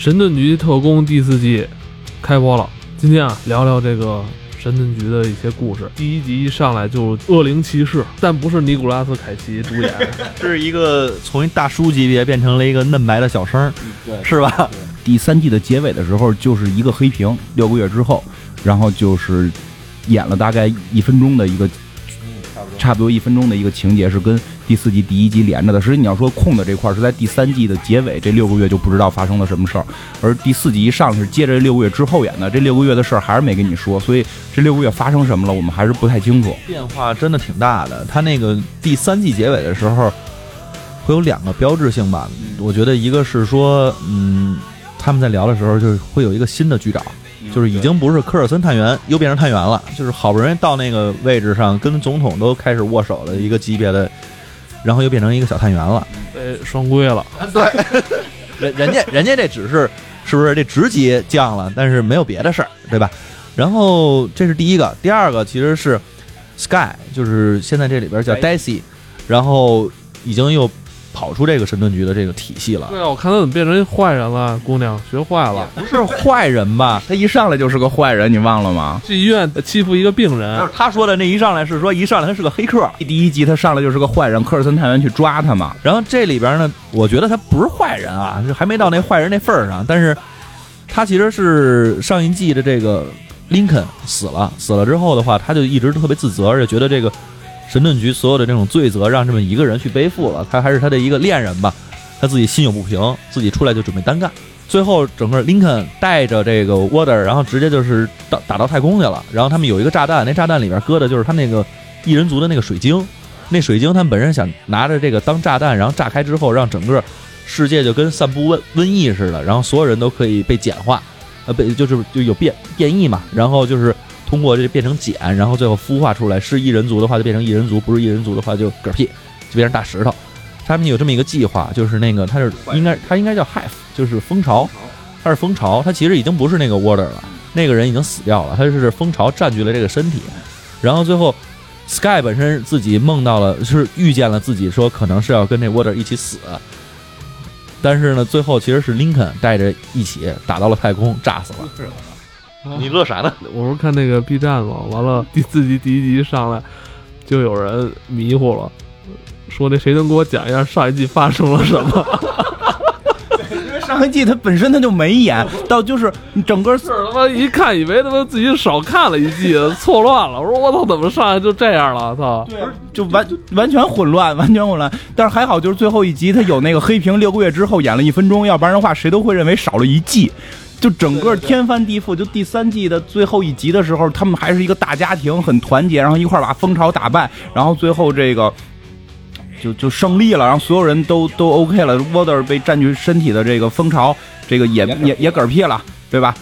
神盾局特工第四季开播了。今天啊，聊聊这个神盾局的一些故事。第一集一上来就恶灵骑士，但不是尼古拉斯凯奇主演，是一个从一大叔级别变成了一个嫩白的小生，对，是吧？第三季的结尾的时候，就是一个黑屏，六个月之后，然后就是演了大概一分钟的一个，差不多一分钟的一个情节，是跟第四季第一集连着的。实际你要说空的这块儿是在第三季的结尾，这六个月就不知道发生了什么事儿，而第四集一上来是接着六个月之后演的，这六个月的事儿还是没跟你说，所以这六个月发生什么了，我们还是不太清楚。变化真的挺大的。他那个第三季结尾的时候，会有两个标志性吧？我觉得一个是说，嗯，他们在聊的时候，就是会有一个新的局长，就是已经不是科尔森探员，又变成探员了，就是好不容易到那个位置上，跟总统都开始握手的一个级别的，然后又变成一个小探员了。被双规了。人人家人家这只是是不是这职级降了，但是没有别的事儿，对吧？然后这是第一个，第二个其实是 Sky，就是现在这里边叫 Daisy，然后已经又跑出这个神盾局的这个体系了。对啊，我看他怎么变成一坏人了，姑娘学坏了，不是坏人吧？他一上来就是个坏人，你忘了吗？去医院欺负一个病人，他说的那一上来是说一上来他是个黑客，第一集他上来就是个坏人，科尔森探员去抓他嘛。然后这里边呢，我觉得他不是坏人啊，就还没到那坏人那份儿上，但是他其实是上一季的这个林肯死了，死了之后的话，他就一直特别自责，而且觉得这个神盾局所有的这种罪责让这么一个人去背负了，他还是他的一个恋人吧，他自己心有不平，自己出来就准备单干。最后，整个林肯带着这个 Water，然后直接就是打打到太空去了。然后他们有一个炸弹，那炸弹里边搁的就是他那个异人族的那个水晶。那水晶他们本身想拿着这个当炸弹，然后炸开之后，让整个世界就跟散布瘟瘟疫似的，然后所有人都可以被简化，呃，被就是就有变变异嘛。然后就是通过这变成茧，然后最后孵化出来是异人族的话就变成异人族，不是异人族的话就嗝屁，就变成大石头。他们有这么一个计划，就是那个他是应该他应该叫 Half，就是蜂巢，他是蜂巢，他其实已经不是那个 Water 了，那个人已经死掉了，他是蜂巢占据了这个身体，然后最后 Sky 本身自己梦到了，是遇见了自己说可能是要跟那 Water 一起死，但是呢，最后其实是林肯带着一起打到了太空，炸死了。你乐啥呢？我不是看那个 B 站嘛，完了第四集第一集上来就有人迷糊了，说那谁能给我讲一下上一季发生了什么？因为上一季他本身他就没演，到就是整个是他妈一看以为他妈自己少看了一季，错乱了。我说我操，怎么上来就这样了？操！就完完全混乱，完全混乱。但是还好，就是最后一集他有那个黑屏，六个月之后演了一分钟，要不然的话谁都会认为少了一季。就整个天翻地覆，就第三季的最后一集的时候，他们还是一个大家庭，很团结，然后一块把蜂巢打败，然后最后这个就就胜利了，然后所有人都都 OK 了，Water 被占据身体的这个蜂巢，这个也也也嗝屁了，对吧？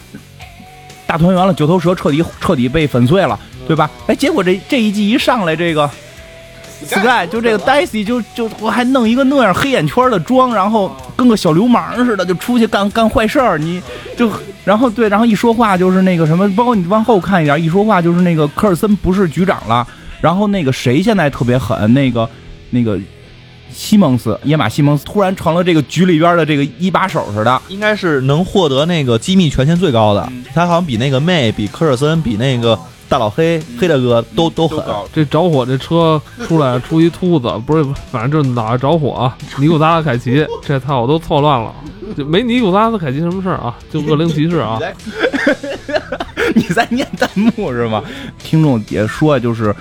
大团圆了，九头蛇彻底彻底被粉碎了，对吧？哎，结果这这一季一上来，这个 Sky 就这个 Daisy 就就我还弄一个那样黑眼圈的妆，然后跟个小流氓似的就出去干干坏事儿，你就然后对，然后一说话就是那个什么，包括你往后看一点，一说话就是那个科尔森不是局长了，然后那个谁现在特别狠，那个那个西蒙斯野马西蒙斯突然成了这个局里边的这个一把手似的，应该是能获得那个机密权限最高的，他好像比那个妹、比科尔森、比那个大老黑、黑大哥都都狠。这着火这车出来出一秃子，不是，反正就是脑袋着火啊。尼古拉斯凯奇，这套我都错乱了，就没尼古拉斯凯奇什么事儿啊，就恶灵骑士啊。你在念弹幕是吗？听众也说就是。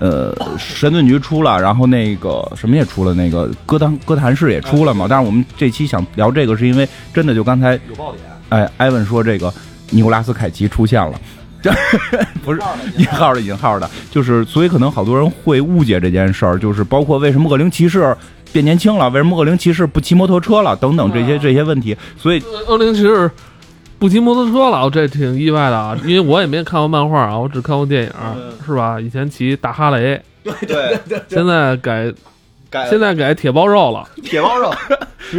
呃，神盾局出了，然后那个什么也出了，那个歌坛歌坛室也出了嘛。但是我们这期想聊这个，是因为真的就刚才有爆点。哎，艾文说这个尼古拉斯凯奇出现了，这 不是引号的引号的，就是所以可能好多人会误解这件事儿，就是包括为什么恶灵骑士变年轻了，为什么恶灵骑士不骑摩托车了等等这些这些问题。所以恶灵骑士不骑摩托车了，我这挺意外的啊，因为我也没看过漫画啊，我只看过电影，是吧？以前骑大哈雷，对对对，现在改改现在改铁包肉了，铁包肉，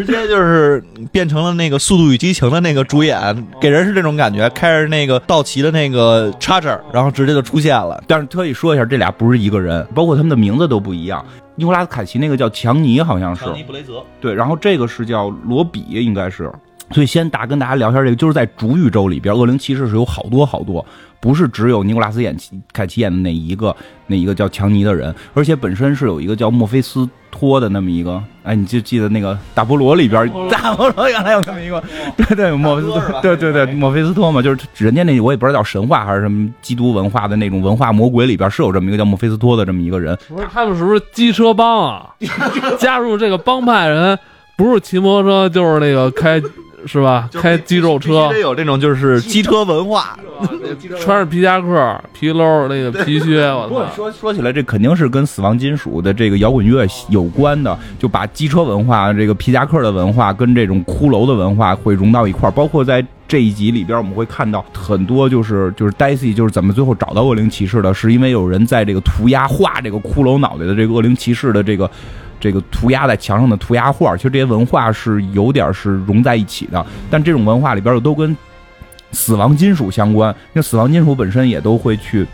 直接就是变成了那个《速度与激情》的那个主演，给人是这种感觉，开着那个道奇的那个 Charger，然后直接就出现了。但是特意说一下，这俩不是一个人，包括他们的名字都不一样。尼古拉斯凯奇那个叫强尼，好像是强尼布雷泽，对，然后这个是叫罗比，应该是所以先大跟大家聊一下这个，就是在主宇宙里边，恶灵骑士是有好多好多，不是只有尼古拉斯演凯奇演的那一个那一个叫强尼的人，而且本身是有一个叫墨菲斯托的那么一个，哎，你就记得那个大菠萝里边，大菠萝原来有那么一个，对对，墨菲斯托，对对对，墨菲斯托嘛，就是人家那我也不知道叫神话还是什么基督文化的那种文化魔鬼里边是有这么一个叫墨菲斯托的这么一个人，不是他们是不是机车帮啊？加入这个帮派人不是骑摩托车就是那个开是吧？开肌肉车得，有这种就是 机车文化。穿着皮夹克、皮褛那个皮靴，我不过操！说说起来，这肯定是跟死亡金属的这个摇滚乐有关的，就把机车文化、这个皮夹克的文化跟这种骷髅的文化会融到一块儿。包括在这一集里边，我们会看到很多就是就是 Daisy 就是怎么最后找到恶灵骑士的，是因为有人在这个涂鸦画这个骷髅脑袋的这个恶灵骑士的这个。这个涂鸦在墙上的涂鸦画，其实这些文化是有点是融在一起的，但这种文化里边又都跟死亡金属相关，那死亡金属本身也都会去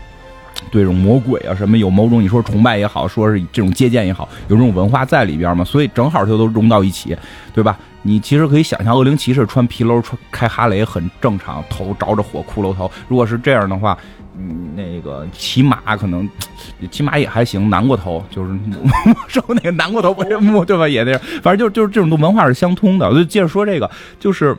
对这种魔鬼啊什么有某种你说崇拜也好，说是这种借鉴也好，有这种文化在里边嘛，所以正好就都融到一起，对吧？你其实可以想象，恶灵骑士穿皮褛、穿开哈雷很正常，头着着火，骷髅头。如果是这样的话，嗯，那个骑马可能 骑马也还行，南过头就是没收那个南过头不是木对吧？也那样，反正就就是这种文化是相通的。我就接着说这个，就是。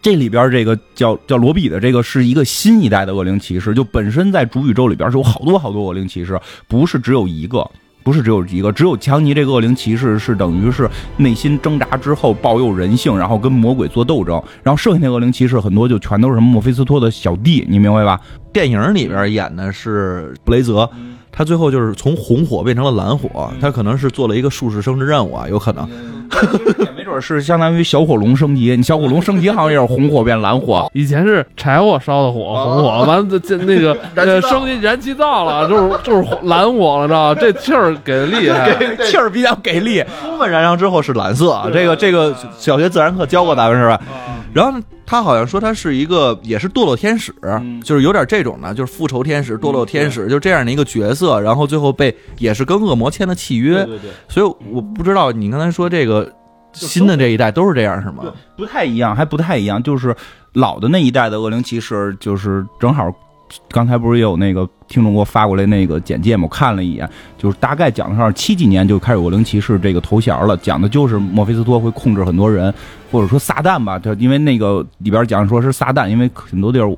这里边这个叫叫罗比的这个是一个新一代的恶灵骑士，就本身在主宇宙里边是有好多好多恶灵骑士，不是只有一个，不是只有一个，只有强尼这个恶灵骑士是等于是内心挣扎之后抱有人性，然后跟魔鬼做斗争，然后剩下那恶灵骑士很多就全都是什么墨菲斯托的小弟，你明白吧？电影里边演的是布雷泽，他最后就是从红火变成了蓝火，他可能是做了一个术士升职任务啊，有可能。也没准是相当于小火龙升级，你小火龙升级好像也是红火变蓝火，以前是柴火烧的火，红火，完了这那个呃升级燃气灶了，就是就是蓝火了，知道吧？这气儿给的厉害。气儿比较给力。充分燃烧之后是蓝色，啊，这个这个小学自然课教过咱们是吧？然后他好像说他是一个也是堕落天使，就是有点这种的，就是复仇天使、堕落天使，就这样的一个角色。然后最后被也是跟恶魔签了契约，对对，所以我不知道你刚才说这个新的这一代都是这样是吗？不太一样，还不太一样。就是老的那一代的恶灵骑士，就是正好，刚才不是也有那个听众给我发过来那个简介吗？我看了一眼，就是大概讲的是七几年就开始有恶灵骑士这个头衔了，讲的就是墨菲斯托会控制很多人，或者说撒旦吧，他因为那个里边讲说是撒旦，因为很多地儿。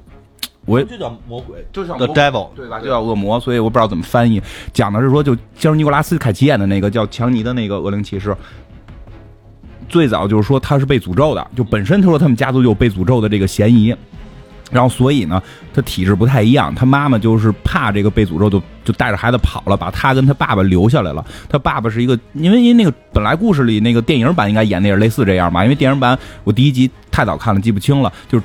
我也就叫魔鬼就像 The Devil，对吧？就叫恶魔，所以我不知道怎么翻译。讲的是说，就像尼古拉斯凯奇演的那个叫强尼的那个恶灵骑士，最早就是说他是被诅咒的，就本身他说他们家族就有被诅咒的这个嫌疑。然后，所以呢，他体质不太一样。他妈妈就是怕这个被诅咒，就就带着孩子跑了，把他跟他爸爸留下来了。他爸爸是一个，因为因为那个本来故事里那个电影版应该演的也是类似这样吧，因为电影版我第一集太早看了，记不清了。就是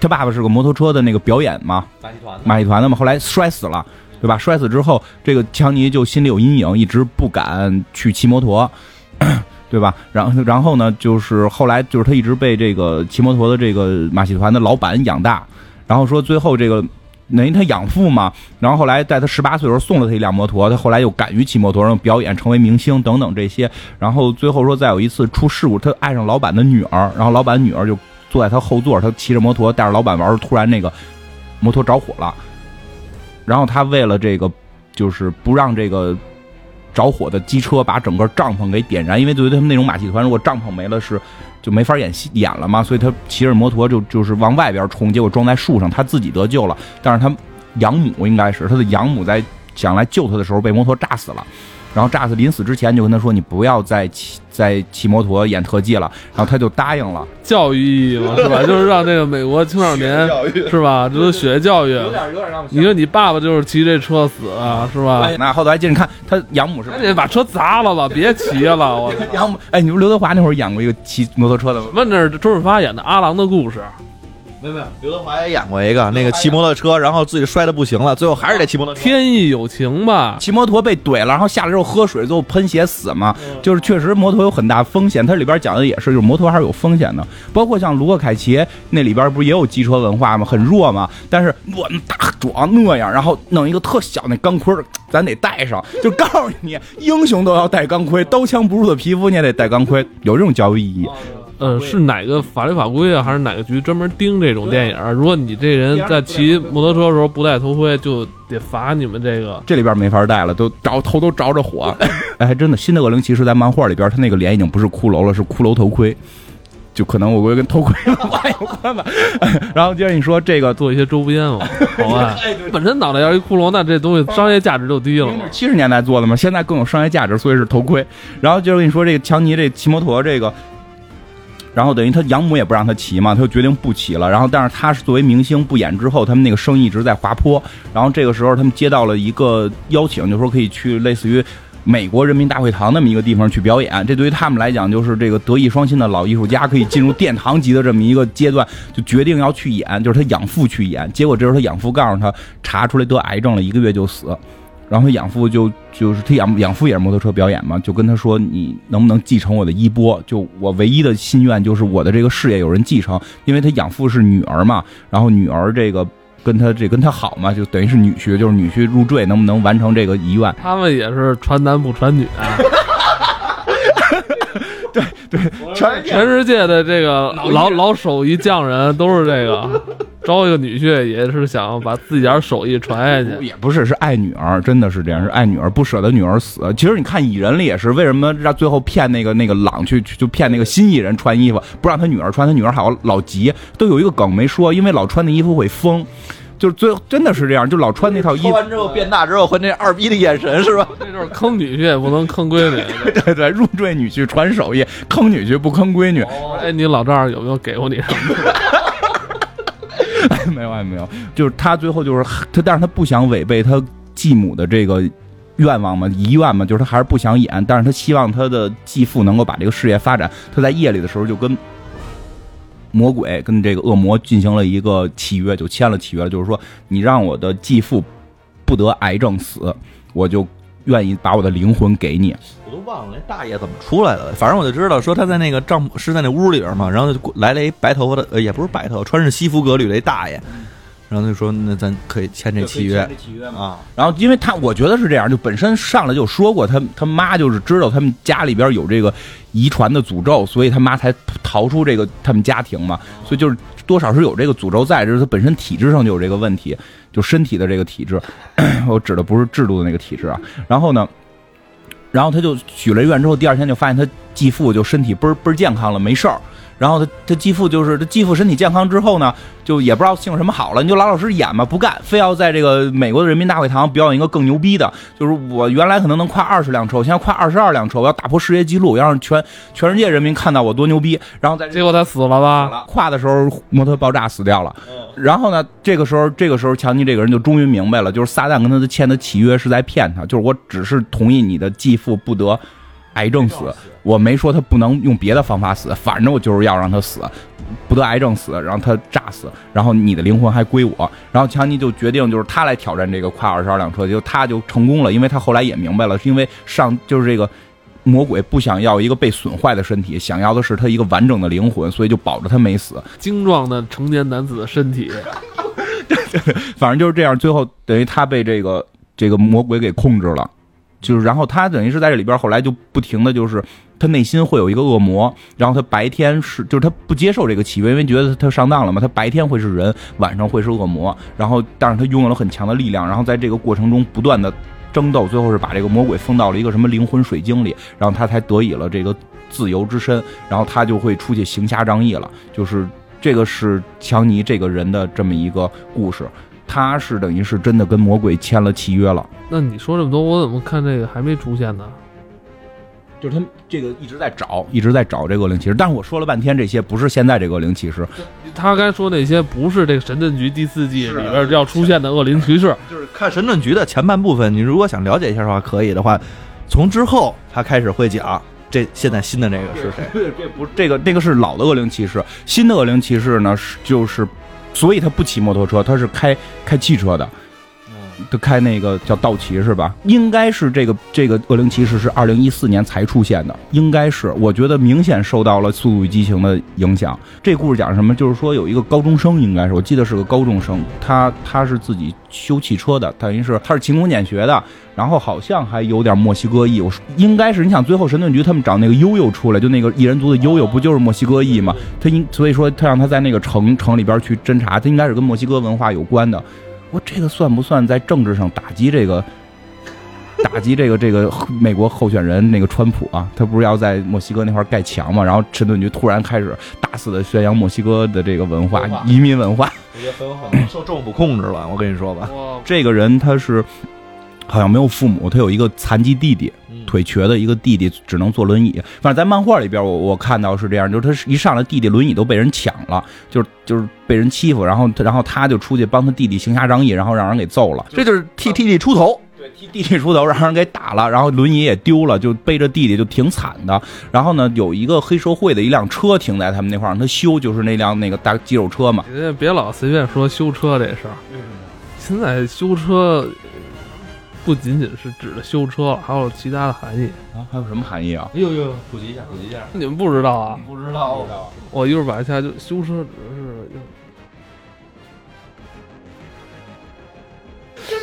他爸爸是个摩托车的那个表演嘛，马戏团马戏团的嘛，后来摔死了，对吧？摔死之后，这个强尼就心里有阴影，一直不敢去骑摩托，对吧？然后，然后呢，就是后来就是他一直被这个骑摩托的这个马戏团的老板养大，然后说最后这个。等于他养父嘛，然后后来在他十八岁的时候送了他一辆摩托，他后来又敢于骑摩托，然后表演成为明星等等这些，然后最后说再有一次出事故，他爱上老板的女儿，然后老板女儿就坐在他后座，他骑着摩托带着老板玩，突然那个摩托着火了，然后他为了这个就是不让这个着火的机车把整个帐篷给点燃，因为对于他们那种马戏团，如果帐篷没了是就没法演戏演了嘛，所以他骑着摩托就就是往外边冲，结果撞在树上，他自己得救了，但是他养母应该是他的养母在想来救他的时候被摩托炸死了。然后炸死临死之前就跟他说：“你不要再骑再骑摩托演特技了。”然后他就答应了。教育意义嘛，是吧？就是让这个美国青少年是吧？这都学教育。有点有点让我你说你爸爸就是骑这车死啊，是吧？那后头还接着看他养母是赶紧把车砸了吧，别骑了，我操！养母哎，你说刘德华那会儿演过一个骑摩托车的吗？问那是周润发演的《阿郎的故事》，没有没有，刘德华也演过一个那个骑摩托车，然后自己摔的不行了，最后还是得骑摩托车。天意有情吧？骑摩托被怼了，然后下来之后喝水，最后喷血死嘛。就是确实摩托有很大风险，它里边讲的也是，就是摩托还是有风险的。包括像卢克凯奇那里边不是也有机车文化吗？很弱嘛，但是我们大壮那样，然后弄一个特小那钢盔，咱得带上，就告诉你，英雄都要戴钢盔，刀枪不入的皮肤你也得戴钢盔，有这种教育意义。呃，是哪个法律法规啊，还是哪个局专门盯这种电影？如果你这人在骑摩托车的时候不戴头盔，就得罚你们这个。这里边没法戴了，都着头都着着火。哎，还真的，新的恶灵骑士在漫画里边，他那个脸已经不是骷髅了，是骷髅头盔。就可能我估计跟头盔 文化有关吧。然后接着你说这个做一些周边嘛，好吧？本身脑袋要一骷髅，那这东西商业价值就低了嘛。七十年代做的嘛，现在更有商业价值，所以是头盔。然后接着跟你说这个强尼这骑摩托这个，然后等于他养母也不让他骑嘛，他就决定不骑了。然后但是他是作为明星不演之后，他们那个生意一直在滑坡。然后这个时候他们接到了一个邀请，就说可以去类似于。美国人民大会堂那么一个地方去表演，这对于他们来讲就是这个德艺双馨的老艺术家可以进入殿堂级的这么一个阶段，就决定要去演，就是他养父去演。结果这时候他养父告诉他，查出来得癌症了，一个月就死。然后他养父就就是他养养父也是摩托车表演嘛，就跟他说你能不能继承我的衣钵？就我唯一的心愿就是我的这个事业有人继承，因为他养父是女儿嘛，然后女儿这个。跟他这跟他好嘛，就等于是女婿，就是女婿入赘，能不能完成这个遗愿？他们也是传男不传女啊。对 对，全全世界的这个老老手艺匠人都是这个，招一个女婿也是想把自己点手艺传下去。也不是，是爱女儿，真的是这样，是爱女儿，不舍得女儿死。其实你看蚁人里也是，为什么让最后骗那个那个朗去就骗那个新蚁人穿衣服，不让他女儿穿，他女儿好老急，都有一个梗没说，因为老穿那衣服会疯。就是最真的是这样，就老穿那套衣服。完之后变大之后，和那二逼的眼神是吧？这就是坑女婿也，不能坑闺女。对对，入赘女婿传手艺，坑女婿不坑闺女。哎，你老丈人有没有给过你什么？没有，没有。就是他最后就是他，但是他不想违背他继母的这个愿望嘛，遗愿嘛，就是他还是不想演，但是他希望他的继父能够把这个事业发展。他在夜里的时候就跟。魔鬼跟这个恶魔进行了一个契约，就签了契约，就是说你让我的继父不得癌症死，我就愿意把我的灵魂给你。我都忘了那大爷怎么出来的，反正我就知道说他在那个帐是在那屋里边嘛，然后就来了一白头发的，也不是白头发，穿着西服革履的一大爷。然后他就说：“那咱可以签这契约啊。”然后，因为他我觉得是这样，就本身上来就说过，他他妈就是知道他们家里边有这个遗传的诅咒，所以他妈才逃出这个他们家庭嘛。所以就是多少是有这个诅咒在，就是他本身体质上就有这个问题，就身体的这个体质。我指的不是制度的那个体质啊。然后呢，然后他就许了愿之后，第二天就发现他继父就身体倍儿倍儿健康了，没事儿。然后他他继父就是他继父身体健康之后呢，就也不知道姓什么好了，你就老老实实演吧，不干，非要在这个美国的人民大会堂表演一个更牛逼的，就是我原来可能能跨二十辆车，我现在跨二十二辆车，我要打破世界纪录，要让全全世界人民看到我多牛逼。然后在 结果他死了吧？跨的时候摩托爆炸死掉了。然后呢，这个时候这个时候强尼这个人就终于明白了，就是撒旦跟他的签的契约是在骗他，就是我只是同意你的继父不得。癌症死，我没说他不能用别的方法死，反正我就是要让他死，不得癌症死，然后他炸死，然后你的灵魂还归我。然后强尼就决定就是他来挑战这个跨二十二辆车，就他就成功了，因为他后来也明白了，是因为上就是这个魔鬼不想要一个被损坏的身体，想要的是他一个完整的灵魂，所以就保着他没死。精壮的成年男子的身体，反正就是这样，最后等于他被这个这个魔鬼给控制了。就是，然后他等于是在这里边，后来就不停的就是，他内心会有一个恶魔，然后他白天是，就是他不接受这个契约，因为觉得他上当了嘛，他白天会是人，晚上会是恶魔，然后但是他拥有了很强的力量，然后在这个过程中不断的争斗，最后是把这个魔鬼封到了一个什么灵魂水晶里，然后他才得以了这个自由之身，然后他就会出去行侠仗义了，就是这个是强尼这个人的这么一个故事。他是等于是真的跟魔鬼签了契约了。那你说这么多，我怎么看这个还没出现呢？就是他这个一直在找，一直在找这个恶灵骑士。但是我说了半天，这些不是现在这个恶灵骑士。他刚才说那些不是这个神盾局第四季里边要出现的恶灵骑士。就是看神盾局的前半部分，你如果想了解一下的话，可以的话，从之后他开始会讲这现在新的那个是谁。这不，这个那个是老的恶灵骑士，新的恶灵骑士呢是就是。所以他不骑摩托车，他是开开汽车的，就开那个叫道奇是吧？应该是这个这个恶灵骑士是二零一四年才出现的，应该是，我觉得明显受到了《速度与激情》的影响。这故事讲什么？就是说有一个高中生，应该是我记得是个高中生，他他是自己修汽车的，等于是他是勤工俭学的，然后好像还有点墨西哥裔，我应该是你想最后神盾局他们找那个悠悠出来，就那个异人族的悠悠，不就是墨西哥裔吗？他应所以说他让他在那个城城里边去侦查，他应该是跟墨西哥文化有关的。我这个算不算在政治上打击这个打击这个这个美国候选人那个川普啊？他不是要在墨西哥那块盖墙嘛？然后陈顿局突然开始大肆的宣扬墨西哥的这个文化、移民文化。我觉得很有可能受政府控制了。我跟你说吧，这个人他是好像没有父母，他有一个残疾弟弟，腿瘸的一个弟弟，只能坐轮椅。反正在漫画里边，我我看到是这样，就是他一上来弟弟轮椅都被人抢了，就是就是被人欺负，然后然后他就出去帮他弟弟行侠仗义，然后让人给揍了，这就是替弟弟出头。对，替弟弟出头，让人给打了，然后轮椅也丢了，就背着弟弟就挺惨的。然后呢，有一个黑社会的一辆车停在他们那块儿，让他修，就是那辆那个大肌肉车嘛。别别老随便说修车这事儿。现在修车不仅仅是指的修车，还有其他的含义啊？还有什么含义啊？哎呦呦，普及一下，普及一下。你们不知道啊？不知道。我一会儿把一下，就修车指的是。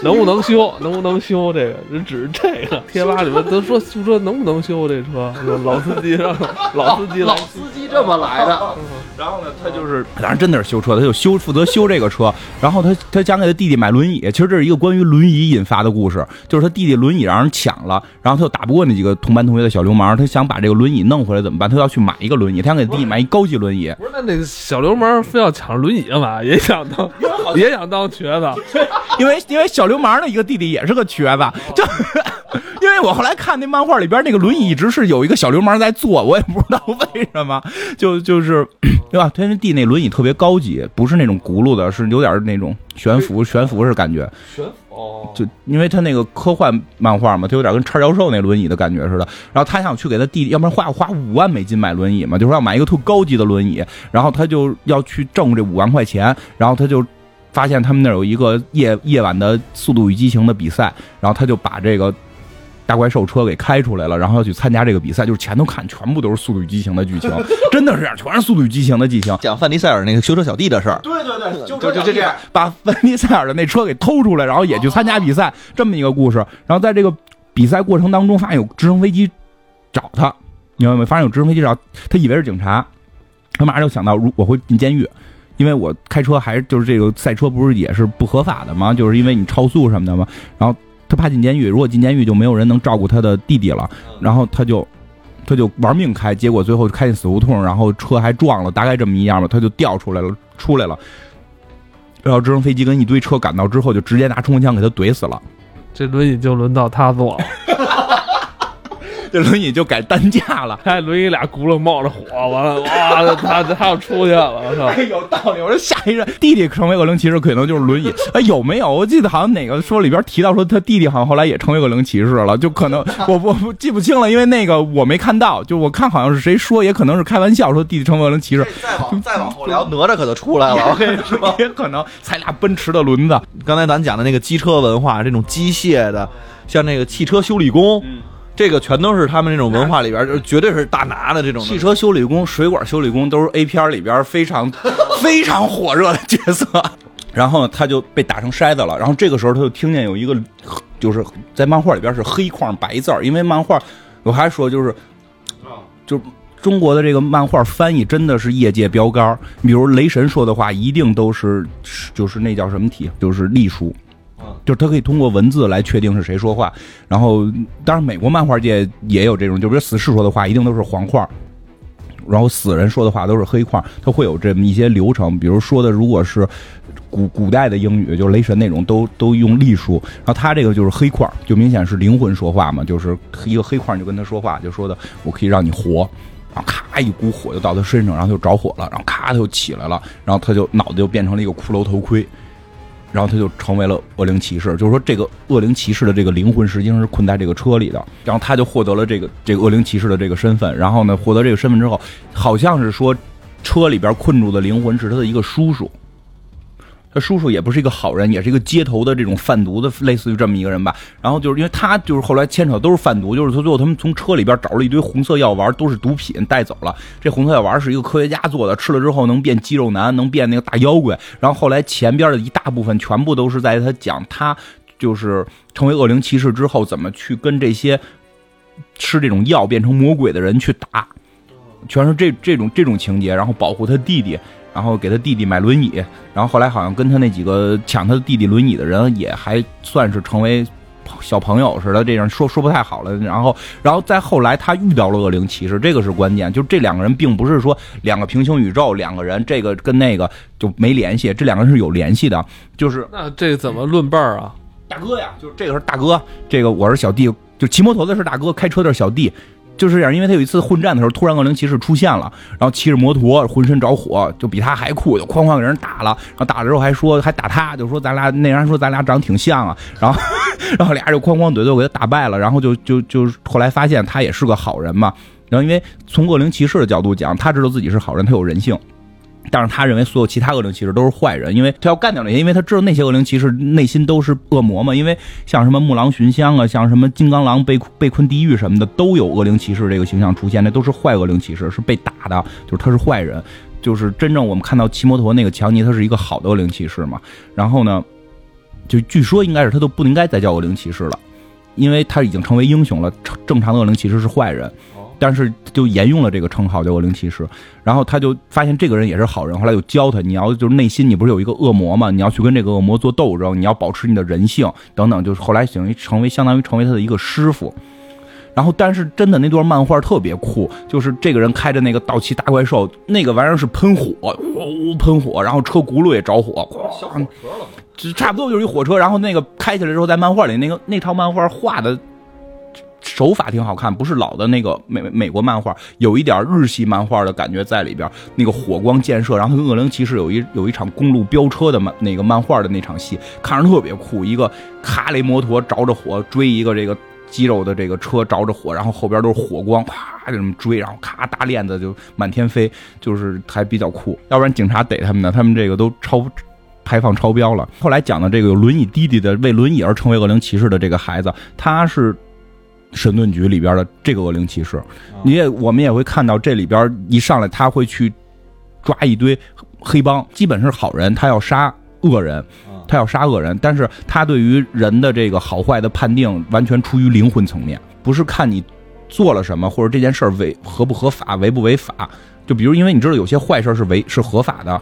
能不能修？能不能修？这个人指这个贴吧里面都说修车能不能修这车？老司机让 老司机老司机这么来的。然后呢，他就是当然真的是修车，他就修负责修这个车。然后他他想给他弟弟买轮椅。其实这是一个关于轮椅引发的故事，就是他弟弟轮椅让人抢了，然后他又打不过那几个同班同学的小流氓，他想把这个轮椅弄回来怎么办？他要去买一个轮椅，他想给弟弟买一高级轮椅。不是那那小流氓非要抢轮椅干嘛？也想当也想当瘸子，因为因为小。流氓的一个弟弟也是个瘸子，就因为我后来看那漫画里边那个轮椅一直是有一个小流氓在坐，我也不知道为什么，就就是对吧？他那弟那轮椅特别高级，不是那种轱辘的，是有点那种悬浮悬浮式感觉。悬哦，就因为他那个科幻漫画嘛，他有点跟叉教授那轮椅的感觉似的。然后他想去给他弟弟，要不然花花五万美金买轮椅嘛，就说要买一个特高级的轮椅，然后他就要去挣这五万块钱，然后他就。发现他们那儿有一个夜夜晚的《速度与激情》的比赛，然后他就把这个大怪兽车给开出来了，然后要去参加这个比赛。就是前头看全部都是《速度与激情》的剧情，真的是这样，全是《速度与激情》的剧情。讲范迪塞尔那个修车小弟的事儿，对对对，就就就这样，把范迪塞尔的那车给偷出来，然后也去参加比赛，这么一个故事。然后在这个比赛过程当中，发现有直升飞机找他，你明白没？发现有直升飞机找他，以为是警察，他马上就想到，如我会进监狱。因为我开车还是就是这个赛车不是也是不合法的吗？就是因为你超速什么的嘛。然后他怕进监狱，如果进监狱就没有人能照顾他的弟弟了。然后他就他就玩命开，结果最后开进死胡同，然后车还撞了，大概这么一样吧。他就掉出来了，出来了。然后直升飞机跟一堆车赶到之后，就直接拿冲锋枪给他怼死了。这轮椅就轮到他坐了。这轮椅就改担架了，他 轮椅俩轱辘冒着火，完了哇，他他要出去了，我操！有道理。我说下一任弟弟成为恶灵骑士，可能就是轮椅。哎，有没有？我记得好像哪个说里边提到说他弟弟好像后来也成为恶灵骑士了，就可能 我我不记不清了，因为那个我没看到，就我看好像是谁说，也可能是开玩笑说弟弟成为恶灵骑士。再往再往后聊，哪吒可就出来了，我跟你说，也可能踩俩奔驰的轮子。刚才咱讲的那个机车文化，这种机械的，像那个汽车修理工。这个全都是他们那种文化里边，就绝对是大拿的这种汽车修理工、水管修理工，都是 A 片里边非常 非常火热的角色。然后，他就被打成筛子了。然后这个时候，他就听见有一个，就是在漫画里边是黑框白字儿，因为漫画我还说就是，就中国的这个漫画翻译真的是业界标杆。比如雷神说的话，一定都是就是那叫什么体，就是隶书。就是他可以通过文字来确定是谁说话，然后当然美国漫画界也有这种，就比如死侍说的话一定都是黄块儿，然后死人说的话都是黑块儿，他会有这么一些流程。比如说的如果是古古代的英语，就是雷神那种都都用隶书，然后他这个就是黑块儿，就明显是灵魂说话嘛，就是一个黑块儿就跟他说话，就说的我可以让你活，然后咔一股火就到他身上，然后就着火了，然后咔他就起来了，然后他就脑子就变成了一个骷髅头盔。然后他就成为了恶灵骑士，就是说这个恶灵骑士的这个灵魂实际上是困在这个车里的。然后他就获得了这个这个恶灵骑士的这个身份。然后呢，获得这个身份之后，好像是说车里边困住的灵魂是他的一个叔叔，叔叔也不是一个好人，也是一个街头的这种贩毒的，类似于这么一个人吧。然后就是因为他就是后来牵扯都是贩毒，就是他最后他们从车里边找了一堆红色药丸，都是毒品带走了。这红色药丸是一个科学家做的，吃了之后能变肌肉男，能变那个大妖怪。然后后来前边的一大部分全部都是在他讲他就是成为恶灵骑士之后怎么去跟这些吃这种药变成魔鬼的人去打，全是这这种这种情节，然后保护他弟弟。然后给他弟弟买轮椅，然后后来好像跟他那几个抢他的弟弟轮椅的人也还算是成为小朋友似的，这样说说不太好了。然后，然后再后来他遇到了恶灵骑士，这个是关键，就这两个人并不是说两个平行宇宙，两个人这个跟那个就没联系，这两个人是有联系的。就是那这怎么论辈儿啊？大哥呀，就是这个是大哥，这个我是小弟，就骑摩托的是大哥，开车的是小弟。就是这样，因为他有一次混战的时候，突然恶灵骑士出现了，然后骑着摩托，浑身着火，就比他还酷，就哐哐给人打了。然后打了之后还说还打他，就说咱俩那人说咱俩长得挺像啊。然后 然后俩人就哐哐怼怼给他打败了。然后就就就后来发现他也是个好人嘛。然后因为从恶灵骑士的角度讲，他知道自己是好人，他有人性。但是他认为所有其他恶灵骑士都是坏人，因为他要干掉那些，因为他知道那些恶灵骑士内心都是恶魔嘛。因为像什么木狼寻香啊，像什么金刚狼被被困地狱什么的，都有恶灵骑士这个形象出现，那都是坏恶灵骑士，是被打的，就是他是坏人。就是真正我们看到骑摩托那个强尼，他是一个好的恶灵骑士嘛。然后呢，就据说应该是他都不应该再叫恶灵骑士了，因为他已经成为英雄了。正常的恶灵骑士是坏人。但是就沿用了这个称号叫恶灵骑士，然后他就发现这个人也是好人，后来就教他，你要就是内心你不是有一个恶魔嘛，你要去跟这个恶魔做斗争，你要保持你的人性等等，就是后来等于成为相当于成为他的一个师傅。然后但是真的那段漫画特别酷，就是这个人开着那个道奇大怪兽，那个玩意儿是喷火，呜喷火，然后车轱辘也着火，小火车了就差不多就是一火车，然后那个开起来之后，在漫画里那个那套漫画画的。手法挺好看，不是老的那个美美国漫画，有一点日系漫画的感觉在里边。那个火光溅射，然后他跟恶灵骑士有一有一场公路飙车的漫那个漫画的那场戏，看着特别酷。一个卡雷摩托着着火追一个这个肌肉的这个车着着火，然后后边都是火光，啪就这么追，然后咔大链子就满天飞，就是还比较酷。要不然警察逮他们呢，他们这个都超排放超标了。后来讲的这个有轮椅弟弟的为轮椅而成为恶灵骑士的这个孩子，他是。神盾局里边的这个恶灵骑士，你也我们也会看到这里边一上来他会去抓一堆黑帮，基本是好人，他要杀恶人，他要杀恶人，但是他对于人的这个好坏的判定完全出于灵魂层面，不是看你做了什么或者这件事儿违合不合法、违不违法。就比如，因为你知道有些坏事是违是合法的。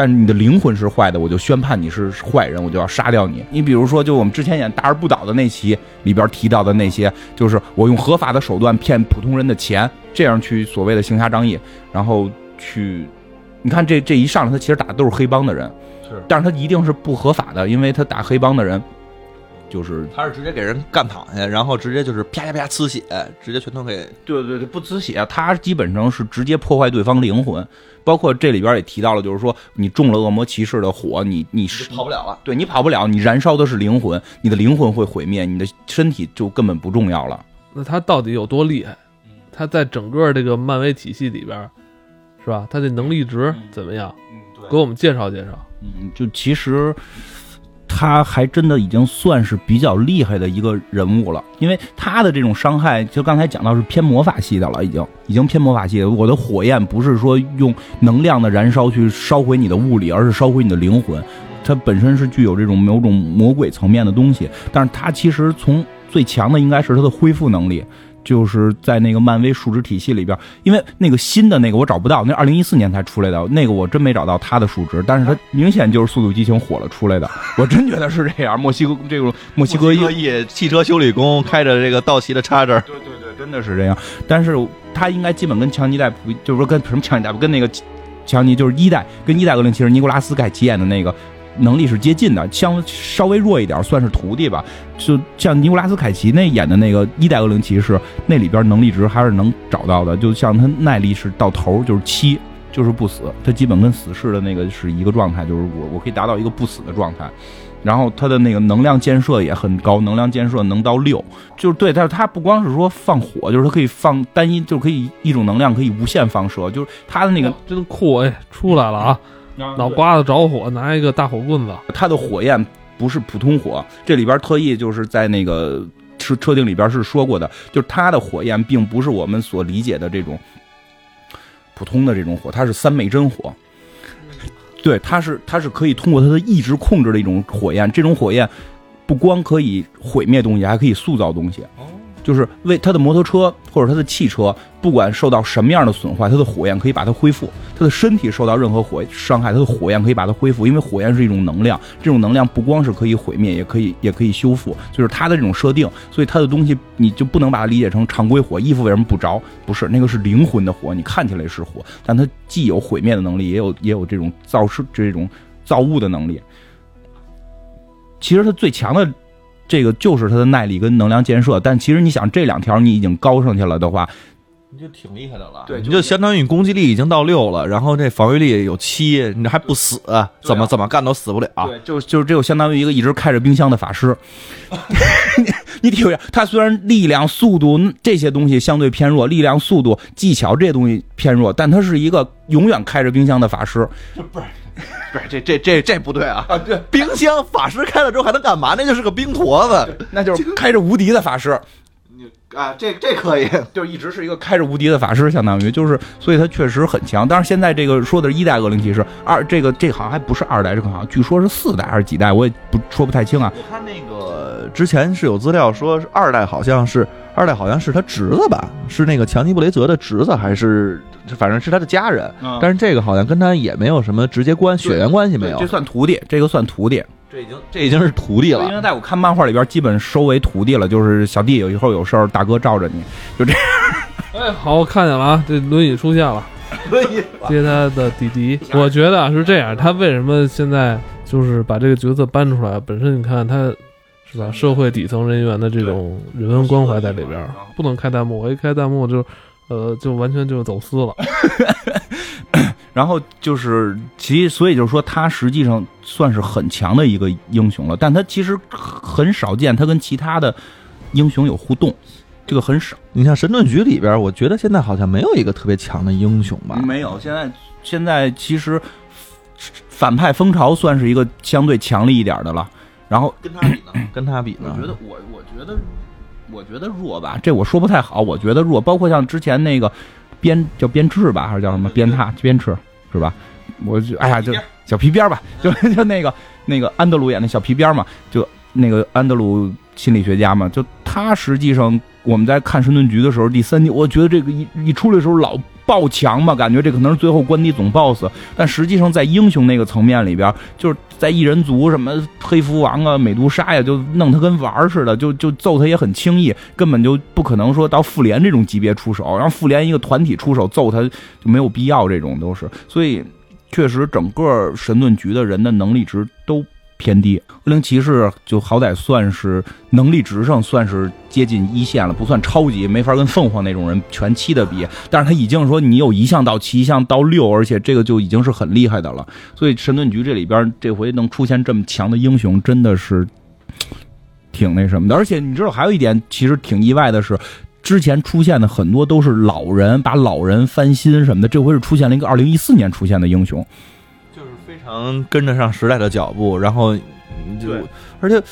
但是你的灵魂是坏的，我就宣判你是坏人，我就要杀掉你。你比如说，就我们之前演《大而不倒》的那期里边提到的那些，就是我用合法的手段骗普通人的钱，这样去所谓的行侠仗义，然后去，你看这这一上来，他其实打的都是黑帮的人，是，但是他一定是不合法的，因为他打黑帮的人。就是他是直接给人干躺下，然后直接就是啪啪啪呲血，直接全都给对对对不呲血，他基本上是直接破坏对方灵魂，包括这里边也提到了，就是说你中了恶魔骑士的火，你你是跑不了了，对你跑不了，你燃烧的是灵魂，你的灵魂会毁灭，你的身体就根本不重要了。那他到底有多厉害？他在整个这个漫威体系里边，是吧？他的能力值怎么样？嗯，对，给我们介绍介绍。嗯，就其实。他还真的已经算是比较厉害的一个人物了，因为他的这种伤害，就刚才讲到是偏魔法系的了，已经已经偏魔法系。我的火焰不是说用能量的燃烧去烧毁你的物理，而是烧毁你的灵魂。它本身是具有这种某种魔鬼层面的东西，但是它其实从最强的应该是它的恢复能力。就是在那个漫威数值体系里边，因为那个新的那个我找不到，那二零一四年才出来的那个我真没找到它的数值，但是它明显就是《速度激情》火了出来的，我真觉得是这样。墨西哥这种墨西哥裔汽车修理工开着这个道奇的叉车，对对对，真的是这样。但是他应该基本跟强尼戴普，就是说跟什么强尼戴普，跟那个强尼就是一代跟一代恶灵骑士尼古拉斯盖奇演的那个。能力是接近的，相稍微弱一点，算是徒弟吧。就像尼古拉斯凯奇那演的那个一代恶灵骑士，那里边能力值还是能找到的。就像他耐力是到头就是七，就是不死，他基本跟死士的那个是一个状态，就是我我可以达到一个不死的状态。然后他的那个能量建设也很高，能量建设能到六，就是对，但是他不光是说放火，就是他可以放单一，就可以一种能量可以无限放射，就是他的那个这个酷哎出来了啊。脑瓜子着火，拿一个大火棍子，它的火焰不是普通火，这里边特意就是在那个设设定里边是说过的，就是它的火焰并不是我们所理解的这种普通的这种火，它是三昧真火。对，它是它是可以通过它的意志控制的一种火焰，这种火焰不光可以毁灭东西，还可以塑造东西。就是为他的摩托车或者他的汽车，不管受到什么样的损坏，他的火焰可以把它恢复；他的身体受到任何火伤害，他的火焰可以把它恢复。因为火焰是一种能量，这种能量不光是可以毁灭，也可以也可以修复。就是他的这种设定，所以他的东西你就不能把它理解成常规火。衣服为什么不着？不是那个是灵魂的火，你看起来是火，但它既有毁灭的能力，也有也有这种造事这种造物的能力。其实它最强的。这个就是它的耐力跟能量建设，但其实你想这两条你已经高上去了的话，你就挺厉害的了。对，你就相当于你攻击力已经到六了，然后这防御力有七，你这还不死，怎么怎么干都死不了。对，就就这就相当于一个一直开着冰箱的法师。你体会，他虽然力量、速度这些东西相对偏弱，力量、速度、技巧这些东西偏弱，但他是一个永远开着冰箱的法师。不是。不是这这这这不对啊！啊，对，冰箱法师开了之后还能干嘛？那就是个冰坨子，那就是开着无敌的法师。你啊，这这可以，就一直是一个开着无敌的法师，相当于就是，所以他确实很强。但是现在这个说的是一代恶灵骑士，二这个这好像还不是二代，这个好像据说是四代还是几代，我也不说不太清啊。我看那个之前是有资料说，二代好像是二代好像是他侄子吧，是那个强尼布雷泽的侄子还是？反正是他的家人，但是这个好像跟他也没有什么直接关血缘关系，没有。这算徒弟，这个算徒弟，这已经这已经是徒弟了。因为在我看漫画里边，基本收为徒弟了，就是小弟有以后有事儿，大哥罩着你，就这样。哎，好，我看见了啊，这轮椅出现了，轮椅接他的弟弟。我觉得是这样，他为什么现在就是把这个角色搬出来？本身你看他是吧，社会底层人员的这种人文关怀在里边，不能开弹幕，我一开弹幕就。呃，就完全就走私了，然后就是其所以就是说他实际上算是很强的一个英雄了，但他其实很少见他跟其他的英雄有互动，这个很少。你像神盾局里边，我觉得现在好像没有一个特别强的英雄吧？没有，现在现在其实反派蜂巢算是一个相对强力一点的了。然后跟他比呢？跟他比呢？我觉得我我觉得。我觉得弱吧，这我说不太好。我觉得弱，包括像之前那个鞭叫鞭笞吧，还是叫什么鞭挞鞭笞是吧？我就哎呀，就小皮鞭吧，就 就那个那个安德鲁演的小皮鞭嘛，就那个安德鲁心理学家嘛，就他实际上我们在看神盾局的时候，第三集，我觉得这个一一出来的时候老。爆强嘛，感觉这可能是最后关底总 boss，但实际上在英雄那个层面里边，就是在异人族什么黑蝠王啊、美杜莎呀，就弄他跟玩似的，就就揍他也很轻易，根本就不可能说到复联这种级别出手，然后复联一个团体出手揍他就没有必要，这种都是，所以确实整个神盾局的人的能力值都。偏低，恶灵骑士就好歹算是能力值上算是接近一线了，不算超级，没法跟凤凰那种人全七的比。但是他已经说你有一项到七，一项到六，而且这个就已经是很厉害的了。所以神盾局这里边这回能出现这么强的英雄，真的是挺那什么的。而且你知道还有一点，其实挺意外的是，之前出现的很多都是老人，把老人翻新什么的，这回是出现了一个二零一四年出现的英雄。能跟得上时代的脚步，然后就，而且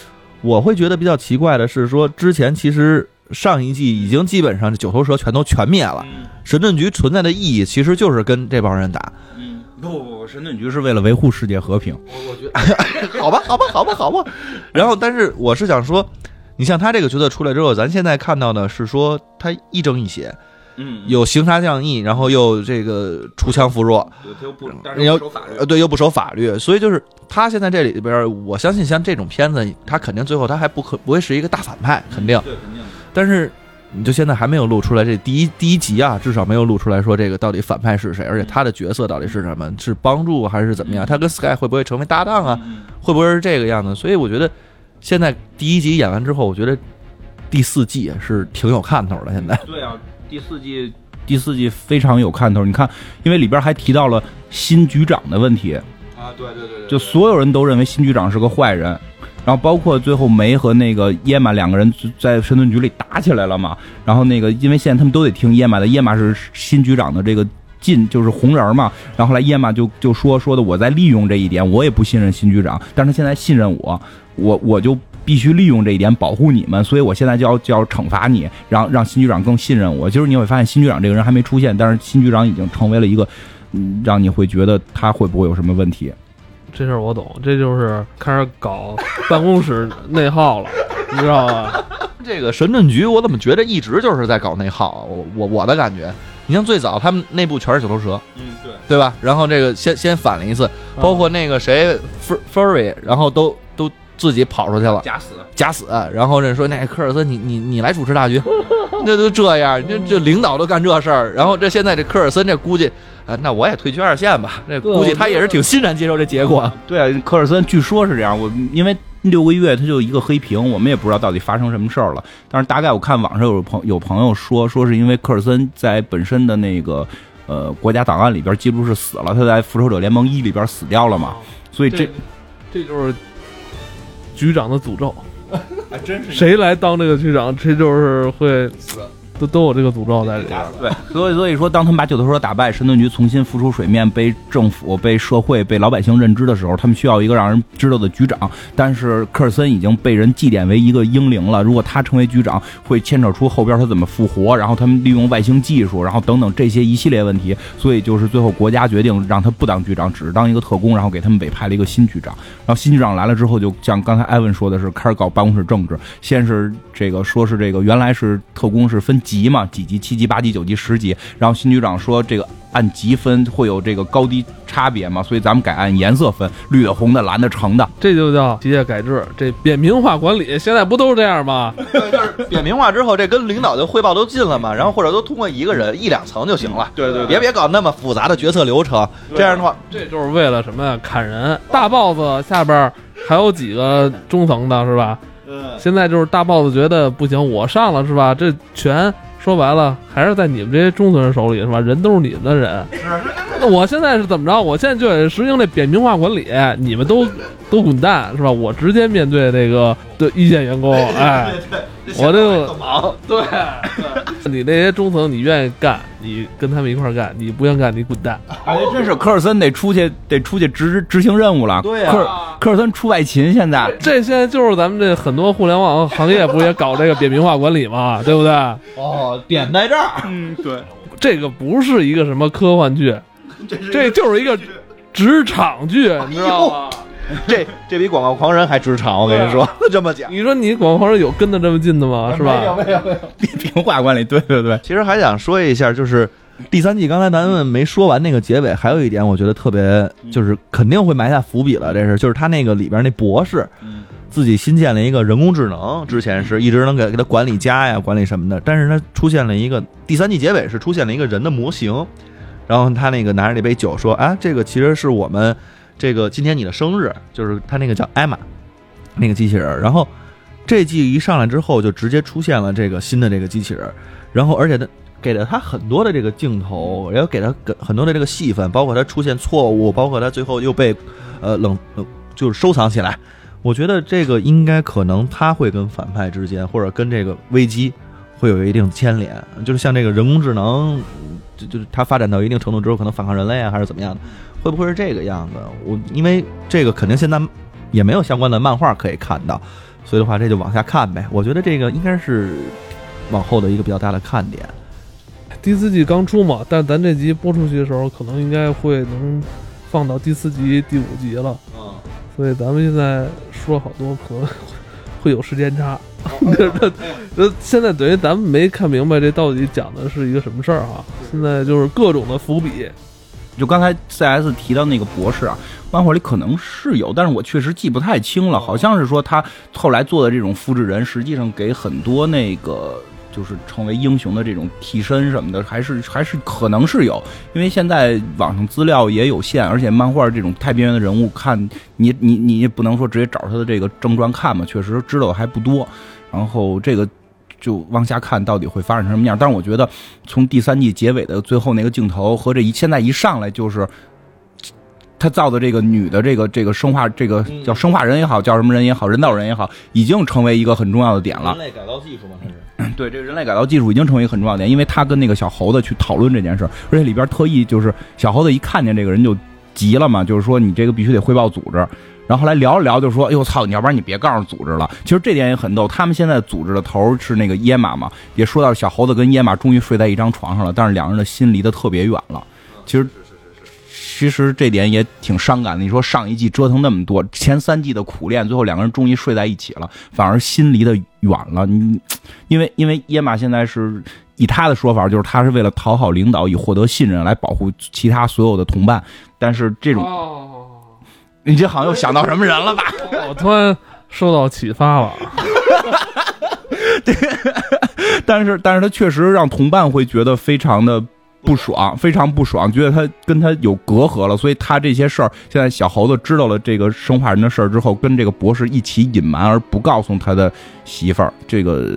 我会觉得比较奇怪的是，说之前其实上一季已经基本上九头蛇全都全灭了，神盾局存在的意义其实就是跟这帮人打。嗯，不不不，神盾局是为了维护世界和平。我我觉得，好吧，好吧，好吧，好吧。然后，但是我是想说，你像他这个角色出来之后，咱现在看到的是说他亦正亦邪。嗯，有行杀降义，然后又这个出强扶弱，又不，又守法律，呃，对，又不守法律，所以就是他现在这里边，我相信像这种片子，他肯定最后他还不可不会是一个大反派，肯定，对，肯定。但是你就现在还没有露出来这第一第一集啊，至少没有露出来说这个到底反派是谁，而且他的角色到底是什么，是帮助还是怎么样？他跟 Sky 会不会成为搭档啊？会不会是这个样子？所以我觉得现在第一集演完之后，我觉得第四季是挺有看头的。现在，对啊。第四季，第四季非常有看头。你看，因为里边还提到了新局长的问题啊，对对对，就所有人都认为新局长是个坏人，然后包括最后梅和那个耶玛两个人在神盾局里打起来了嘛。然后那个，因为现在他们都得听耶玛的，耶玛是新局长的这个进就是红人嘛，然后后来耶玛就就说说的我在利用这一点，我也不信任新局长，但是他现在信任我，我我就必须利用这一点保护你们，所以我现在就要就要惩罚你，让让新局长更信任我。就是你会发现新局长这个人还没出现，但是新局长已经成为了一个，嗯，让你会觉得他会不会有什么问题？这事儿我懂，这就是开始搞办公室内耗了，你知道吗？这个神盾局，我怎么觉得一直就是在搞内耗？我我我的感觉，你像最早他们内部全是九头蛇，嗯，对。对吧？然后这个先先反了一次，包括那个谁 Fur Furry，然后都都自己跑出去了，假死。假死。然后这说那科尔森，你你你来主持大局，那都这样，这这领导都干这事儿。然后这现在这科尔森这估计，啊，那我也退居二线吧。这估计他也是挺欣然接受这结果。对啊，科尔森据说是这样，我因为六个月他就一个黑屏，我们也不知道到底发生什么事儿了。但是大概我看网上有朋有朋友说，说是因为科尔森在本身的那个呃国家档案里边记录是死了，他在复仇者联盟一里边死掉了嘛，所以这这就是局长的诅咒。还真是谁来当这个局长，这就是会都都有这个诅咒在里边。对，所以所以说，当他们把九头蛇打败，神盾局重新浮出水面，被政府、被社会、被老百姓认知的时候，他们需要一个让人知道的局长。但是科尔森已经被人祭奠为一个英灵了，如果他成为局长，会牵扯出后边他怎么复活，然后他们利用外星技术，然后等等这些一系列问题。所以就是最后国家决定让他不当局长，只是当一个特工，然后给他们委派了一个新局长。然后新局长来了之后，就像刚才艾文说的是，开始搞办公室政治。先是这个说是这个原来是特工是分级嘛，几级、七级、八级、九级、十级。然后新局长说这个按级分会有这个高低差别嘛，所以咱们改按颜色分，绿的、红的、蓝的、橙的。这就叫机械改制，这扁平化管理，现在不都是这样吗？就是扁平化之后，这跟领导的汇报都近了嘛，然后或者都通过一个人一两层就行了。对对别别搞那么复杂的决策流程，这样的话，这就是为了什么呀？砍人，大 boss 下边还有几个中层的，是吧？现在就是大 boss 觉得不行，我上了是吧？这全说白了还是在你们这些中层人手里是吧？人都是你们的人。那我现在是怎么着？我现在就得实行这扁平化管理，你们都都滚蛋是吧？我直接面对那个对一线员工，哎，我这个忙，对，你那些中层你愿意干，你跟他们一块干；你不愿干，你滚蛋。感觉真是科尔森得出去得出去执执行任务了。对呀科尔科尔森出外勤现在。这现在就是咱们这很多互联网行业不也搞这个扁平化管理嘛，对不对？哦，点在这儿，嗯，对。这个不是一个什么科幻剧，这就是一个职场剧，你知道吗？这这比广告狂人还职场，我跟你说，这么讲。你说你广告狂人有跟的这么近的吗？是吧？没有没有。扁 平化管理，对对对。其实还想说一下，就是第三季刚才咱们没说完那个结尾，还有一点我觉得特别，就是肯定会埋下伏笔了。这是就是他那个里边那博士，自己新建了一个人工智能，之前是一直能给给他管理家呀、管理什么的，但是他出现了一个第三季结尾是出现了一个人的模型，然后他那个拿着那杯酒说啊，这个其实是我们这个今天你的生日，就是他那个叫艾玛那个机器人，然后这季一上来之后就直接出现了这个新的这个机器人，然后而且他。给了他很多的这个镜头，然后给他很多的这个戏份，包括他出现错误，包括他最后又被，呃冷呃就是收藏起来。我觉得这个应该可能他会跟反派之间，或者跟这个危机会有一定牵连。就是像这个人工智能，就就是它发展到一定程度之后，可能反抗人类啊，还是怎么样的，会不会是这个样子？我因为这个肯定现在也没有相关的漫画可以看到，所以的话这就往下看呗。我觉得这个应该是往后的一个比较大的看点。第四季刚出嘛，但咱这集播出去的时候，可能应该会能放到第四集、第五集了。嗯，所以咱们现在说好多可能会有时间差。呃，现在等于咱们没看明白这到底讲的是一个什么事儿哈。现在就是各种的伏笔。就刚才 CS 提到那个博士啊，漫画里可能是有，但是我确实记不太清了。好像是说他后来做的这种复制人，实际上给很多那个就是成为英雄的这种替身什么的，还是还是可能是有。因为现在网上资料也有限，而且漫画这种太边缘的人物，看你你你也不能说直接找他的这个正传看嘛，确实知道的还不多。然后这个就往下看到底会发展成什么样。但是我觉得从第三季结尾的最后那个镜头和这一现在一上来就是他造的这个女的这个这个生化这个叫生化人也好，叫什么人也好，人造人也好，已经成为一个很重要的点了。人类改造技术嘛，它是。对，这个人类改造技术已经成为一个很重要的点，因为他跟那个小猴子去讨论这件事儿，而且里边特意就是小猴子一看见这个人就急了嘛，就是说你这个必须得汇报组织。然后后来聊着聊，就说：“哎呦操，你要不然你别告诉组织了。”其实这点也很逗，他们现在组织的头是那个野马嘛，也说到小猴子跟野马终于睡在一张床上了，但是两人的心离得特别远了。其实其实这点也挺伤感的。你说上一季折腾那么多，前三季的苦练，最后两个人终于睡在一起了，反而心离得远了。你因为因为野马现在是以他的说法，就是他是为了讨好领导，以获得信任来保护其他所有的同伴。但是这种，你这好像又想到什么人了吧？我突然受到启发了。但是但是他确实让同伴会觉得非常的。不爽，非常不爽，觉得他跟他有隔阂了，所以他这些事儿，现在小猴子知道了这个生化人的事儿之后，跟这个博士一起隐瞒，而不告诉他的媳妇儿。这个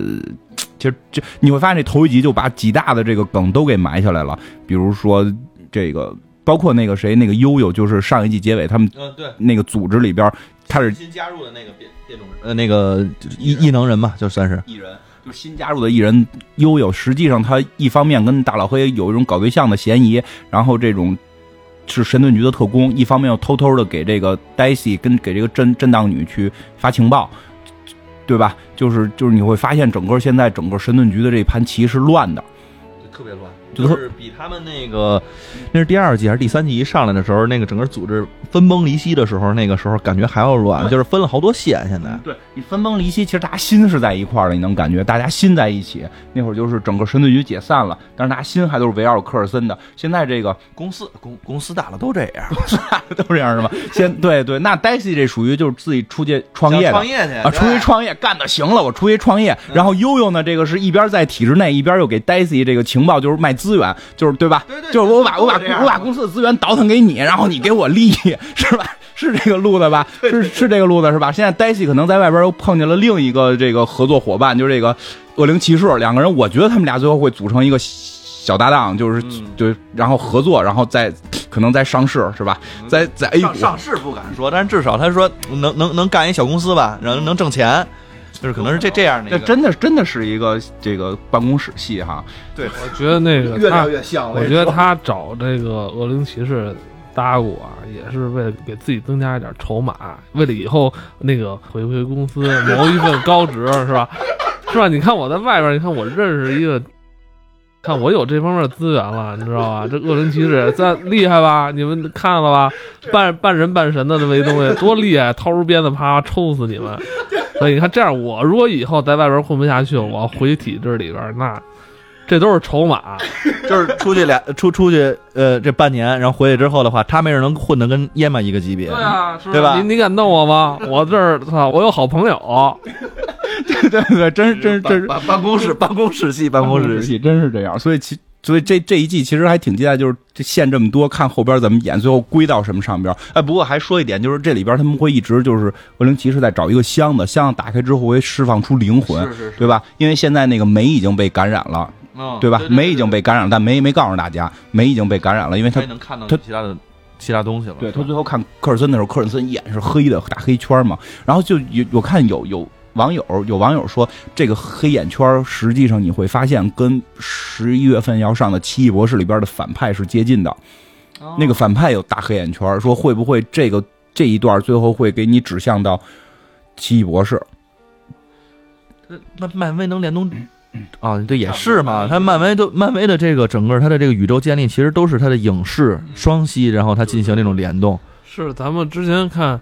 其实这你会发现，这头一集就把几大的这个梗都给埋下来了，比如说这个，包括那个谁，那个悠悠，就是上一季结尾他们嗯，对，那个组织里边，他是新加入的那个变变种人，呃，那个异异能人嘛，就算是。异人，就新加入的艺人悠悠，实际上他一方面跟大老黑有一种搞对象的嫌疑，然后这种是神盾局的特工，一方面又偷偷的给这个戴西跟给这个震震荡女去发情报，对吧？就是就是你会发现整个现在整个神盾局的这盘棋是乱的，特别乱，就就是比他们那个那是第二季还是第三季一上来的时候，那个整个组织分崩离析的时候，那个时候感觉还要乱，就是分了好多线。现在对你分崩离析，其实大家心是在一块儿的，你能感觉大家心在一起。那会儿就是整个神盾局解散了，但是大家心还都是围绕科尔森的。现在这个公司公公司大了都这样，大了都这样是吗？先对对，那 Daisy 这属于就是自己出去创业的创业去啊，出去创业干的行了，我出去创业。然后悠悠呢，这个是一边在体制内，一边又给 Daisy 这个情报，就是卖资源，就是对吧？对对就是我把我把我把公司的资源倒腾给你，然后你给我利益，是吧？是这个路子吧？是是这个路子是吧？现在 Daisy 可能在外边又碰见了另一个这个合作伙伴，就是这个恶灵骑士，两个人，我觉得他们俩最后会组成一个小搭档，就是就，然后合作，然后再可能再上市，是吧？在在 A 股上上市不敢说，但是至少他说能能能干一小公司吧，然后能挣钱，就是可能是这这样的一个。这真的真的是一个这个办公室戏哈，对我觉得那个他，越像我觉得他找这个恶灵骑士搭鼓啊，也是为了给自己增加一点筹码，为了以后那个回归公司谋一份高职，是吧？是吧？你看我在外边，你看我认识一个，看我有这方面的资源了，你知道吧？这恶灵骑士在厉害吧？你们看了吧？半半人半神的这么一东西，多厉害！掏出鞭子啪抽死你们！所以你看，这样我如果以后在外边混不下去，我要回体制里边，那这都是筹码。就是出去俩出出去呃这半年，然后回去之后的话，他没准能混得跟耶玛一个级别。对啊，是对吧你你敢弄我吗？我这儿操，我有好朋友。对对对，真是真是真是办办公室办公室戏办公室戏，戏，真是这样。所以其所以这这一季其实还挺期待，就是这线这么多，看后边怎么演，最后归到什么上边。哎，不过还说一点，就是这里边他们会一直就是恶灵骑士在找一个箱子，箱子打开之后会释放出灵魂，是是是对吧？因为现在那个梅已经被感染了，嗯对吧？梅已经被感染了，但梅没告诉大家，梅已经被感染了，因为他他能看到他其他的其他东西了。对他最后看科尔森的时候，科尔森眼是黑的，大黑圈嘛。然后就有我看有有网友有网友说，这个黑眼圈实际上你会发现跟十一月份要上的《奇异博士》里边的反派是接近的。哦那个反派有大黑眼圈，说会不会这个这一段最后会给你指向到奇异博士？漫漫威能联动啊，对，也是嘛。他漫威都漫威的这个整个他的这个宇宙建立，其实都是他的影视双栖，然后他进行那种联动。是咱们之前看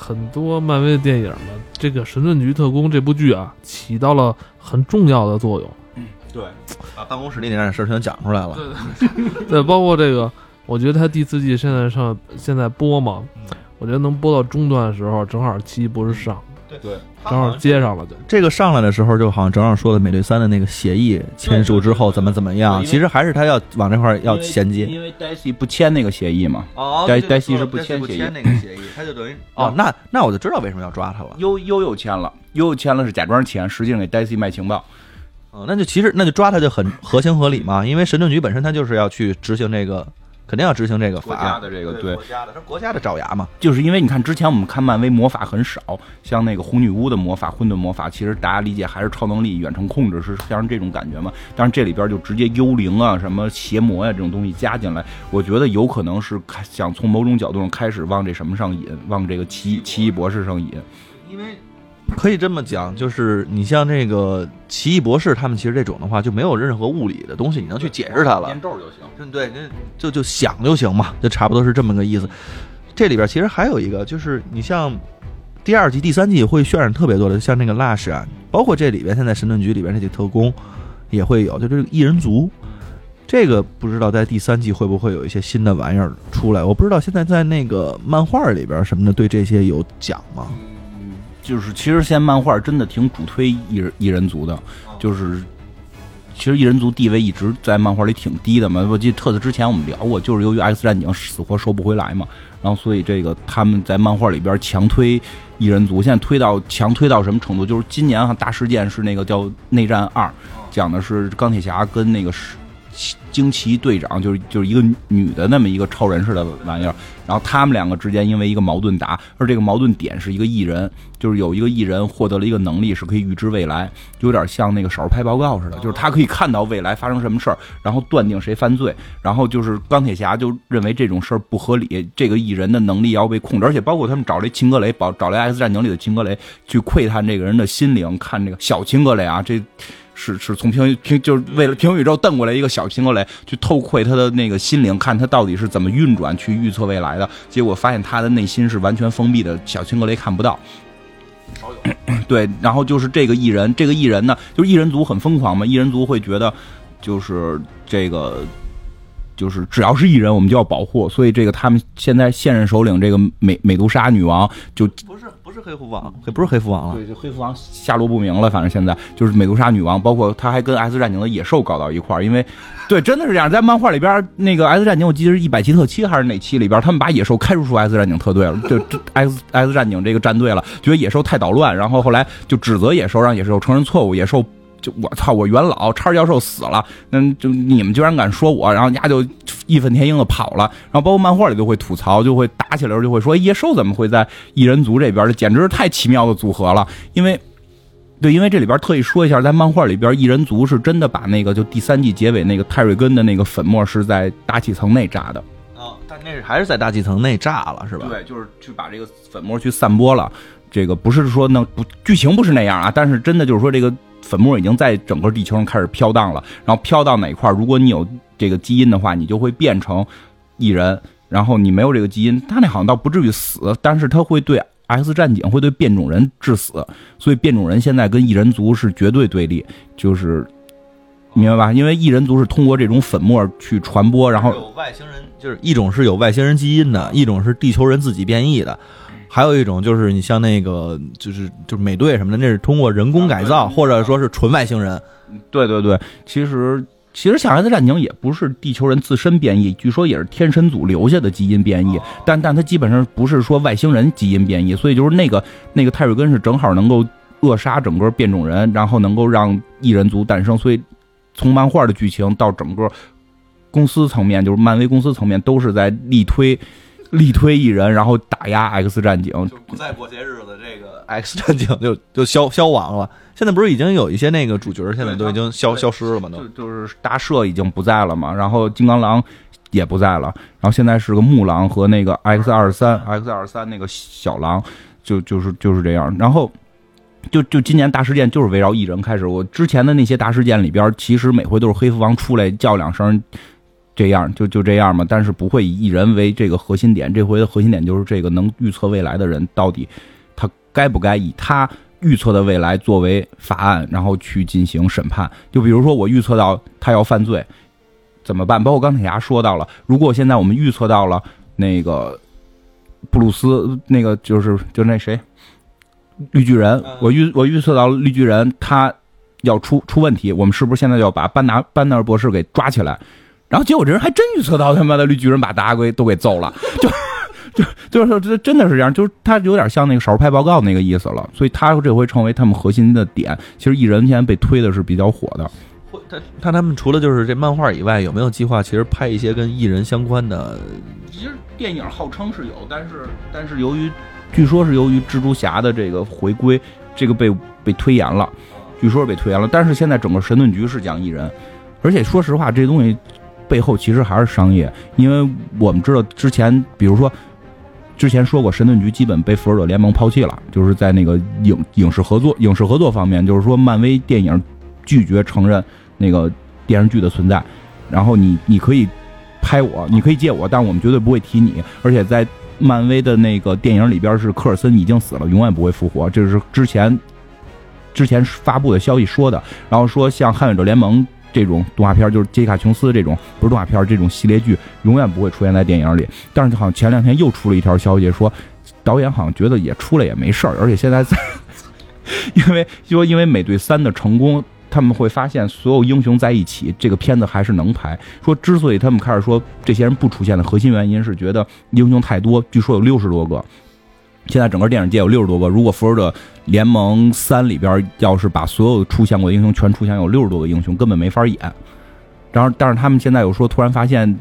很多漫威的电影呢，这个《神盾局特工》这部剧啊，起到了很重要的作用。对，把办公室里那点事儿全讲出来了。对，对包括这个，我觉得他第四季现在上现在播嘛，我觉得能播到中段的时候，正好奇异博士上，对，正好接上了对。这个上来的时候，就好像正好说的美队三的那个协议签署之后怎么怎么样，其实还是他要往这块儿要衔接。因为黛西不签那个协议嘛。哦黛黛西是不签协议那个协议，他就等于哦，那那我就知道为什么要抓他了。悠悠又签了，悠悠签了是假装签，实际上给黛西卖情报。嗯，那就其实那就抓他就很合情合理嘛，因为神盾局本身他就是要去执行这个肯定要执行这个国法家的这个对国家的，是国家的爪牙嘛。就是因为你看之前我们看漫威魔法很少，像那个红女巫的魔法、混沌魔法，其实大家理解还是超能力、远程控制是像这种感觉嘛。但是这里边就直接幽灵啊、什么邪魔呀、这种东西加进来，我觉得有可能是开想从某种角度上开始往这什么上引，往这个奇异奇异博士上引。因为可以这么讲，就是你像这个奇异博士他们，其实这种的话就没有任何物理的东西你能去解释它了。念咒就行。嗯，对，那就就想就行嘛，就差不多是这么个意思。这里边其实还有一个，就是你像第二季、第三季会渲染特别多的，像那个 Lush 啊，包括这里边现在神盾局里边这些特工也会有，就这个异人族。这个不知道在第三季会不会有一些新的玩意儿出来？我不知道现在在那个漫画里边什么的对这些有讲吗？就是其实现在漫画真的挺主推异人异人族的，就是其实异人族地位一直在漫画里挺低的嘛。我记得特子之前我们聊过，就是由于 X 战警死活收不回来嘛，然后所以这个他们在漫画里边强推异人族，现在推到强推到什么程度？就是今年哈大事件是那个叫内战二，讲的是钢铁侠跟那个是。惊奇队长就是就是一个女的那么一个超人似的玩意儿，然后他们两个之间因为一个矛盾打，而这个矛盾点是一个艺人，就是有一个艺人获得了一个能力是可以预知未来，就有点像那个少数派报告似的，就是他可以看到未来发生什么事儿，然后断定谁犯罪，然后就是钢铁侠就认为这种事儿不合理，这个艺人的能力要被控制，而且包括他们找了秦格雷，找找来 X 战警里的秦格雷去窥探这个人的心灵，看这个小秦格雷啊这。是是从平平就是为了平行宇宙瞪过来一个小秦格雷去偷窥他的那个心灵，看他到底是怎么运转去预测未来的。结果发现他的内心是完全封闭的，小秦格雷看不到。对，然后就是这个艺人，这个艺人呢，就是艺人族很疯狂嘛，艺人族会觉得就是这个。就是只要是艺人，我们就要保护，所以这个他们现在现任首领这个美美杜莎女王就不是不是黑蝠王，不是黑蝠王了，对，就黑蝠王下落不明了。反正现在就是美杜莎女王，包括他还跟 S 战警的野兽搞到一块儿，因为对，真的是这样，在漫画里边那个 S 战警，我记得是一百期特七还是哪期里边，他们把野兽开除出 S 战警特队了，就 S S 战警这个战队了，觉得野兽太捣乱，然后后来就指责野兽，让野兽承认错误，野兽。就我操！我元老叉教授死了，那，就你们居然敢说我，然后丫就义愤填膺的跑了。然后包括漫画里都会吐槽，就会打起来就会说野兽怎么会在异人族这边？这简直是太奇妙的组合了。因为，对，因为这里边特意说一下，在漫画里边异人族是真的把那个就第三季结尾那个泰瑞根的那个粉末是在大气层内炸的。哦，但那是还是在大气层内炸了，是吧？对，就是去把这个粉末去散播了。这个不是说那不剧情不是那样啊，但是真的就是说这个。粉末已经在整个地球上开始飘荡了，然后飘到哪块如果你有这个基因的话，你就会变成异人；然后你没有这个基因，他那好像倒不至于死，但是他会对 X 战警会对变种人致死，所以变种人现在跟异人族是绝对对立，就是明白吧？因为异人族是通过这种粉末去传播，然后有外星人，就是一种是有外星人基因的，一种是地球人自己变异的。还有一种就是你像那个就是就是美队什么的，那是通过人工改造，或者说是纯外星人。对对对，其实其实像 X 战警也不是地球人自身变异，据说也是天神组留下的基因变异，但但它基本上不是说外星人基因变异，所以就是那个那个泰瑞根是正好能够扼杀整个变种人，然后能够让异人族诞生。所以从漫画的剧情到整个公司层面，就是漫威公司层面都是在力推。力推一人，然后打压 X 战警，就不再过些日子，这个 X 战警就就消消亡了。现在不是已经有一些那个主角，现在都已经消消失了吗？都就是大赦已经不在了嘛，然后金刚狼也不在了，然后现在是个木狼和那个 X 二三 X 二三那个小狼，就就是就是这样。然后就就今年大事件就是围绕一人开始。我之前的那些大事件里边，其实每回都是黑蝠王出来叫两声。这样就就这样嘛，但是不会以一人为这个核心点。这回的核心点就是这个能预测未来的人，到底他该不该以他预测的未来作为法案，然后去进行审判。就比如说我预测到他要犯罪，怎么办？包括钢铁侠说到了，如果现在我们预测到了那个布鲁斯，那个就是就那谁绿巨人，我预我预测到绿巨人他要出出问题，我们是不是现在要把班纳班纳尔博士给抓起来？然后结果这人还真预测到他妈的绿巨人把大家给都给揍了，就 就就是说这真的是这样，就是他有点像那个少数派报告那个意思了，所以他这回成为他们核心的点。其实蚁人现在被推的是比较火的，会那他们除了就是这漫画以外，有没有计划其实拍一些跟艺人相关的？其实电影号称是有，但是但是由于据说是由于蜘蛛侠的这个回归，这个被被推延了，据说是被推延了。但是现在整个神盾局是讲艺人，而且说实话，这东西背后其实还是商业，因为我们知道之前，比如说之前说过，神盾局基本被复仇者联盟抛弃了，就是在那个影影视合作影视合作方面，就是说漫威电影拒绝承认那个电视剧的存在，然后你你可以拍我，你可以借我，但我们绝对不会提你，而且在漫威的那个电影里边是科尔森已经死了，永远不会复活，这是之前之前发布的消息说的，然后说像捍卫者联盟。这种动画片就是杰西卡琼斯这种不是动画片，这种系列剧永远不会出现在电影里。但是好像前两天又出了一条消息，说导演好像觉得也出来也没事儿，而且现在在，因为说因为美队三的成功，他们会发现所有英雄在一起，这个片子还是能拍。说之所以他们开始说这些人不出现的核心原因是觉得英雄太多，据说有六十多个。现在整个电影界有六十多个，如果复仇者联盟三里边要是把所有出现过的英雄全出现，有六十多个英雄根本没法演。然后，但是他们现在又说，突然发现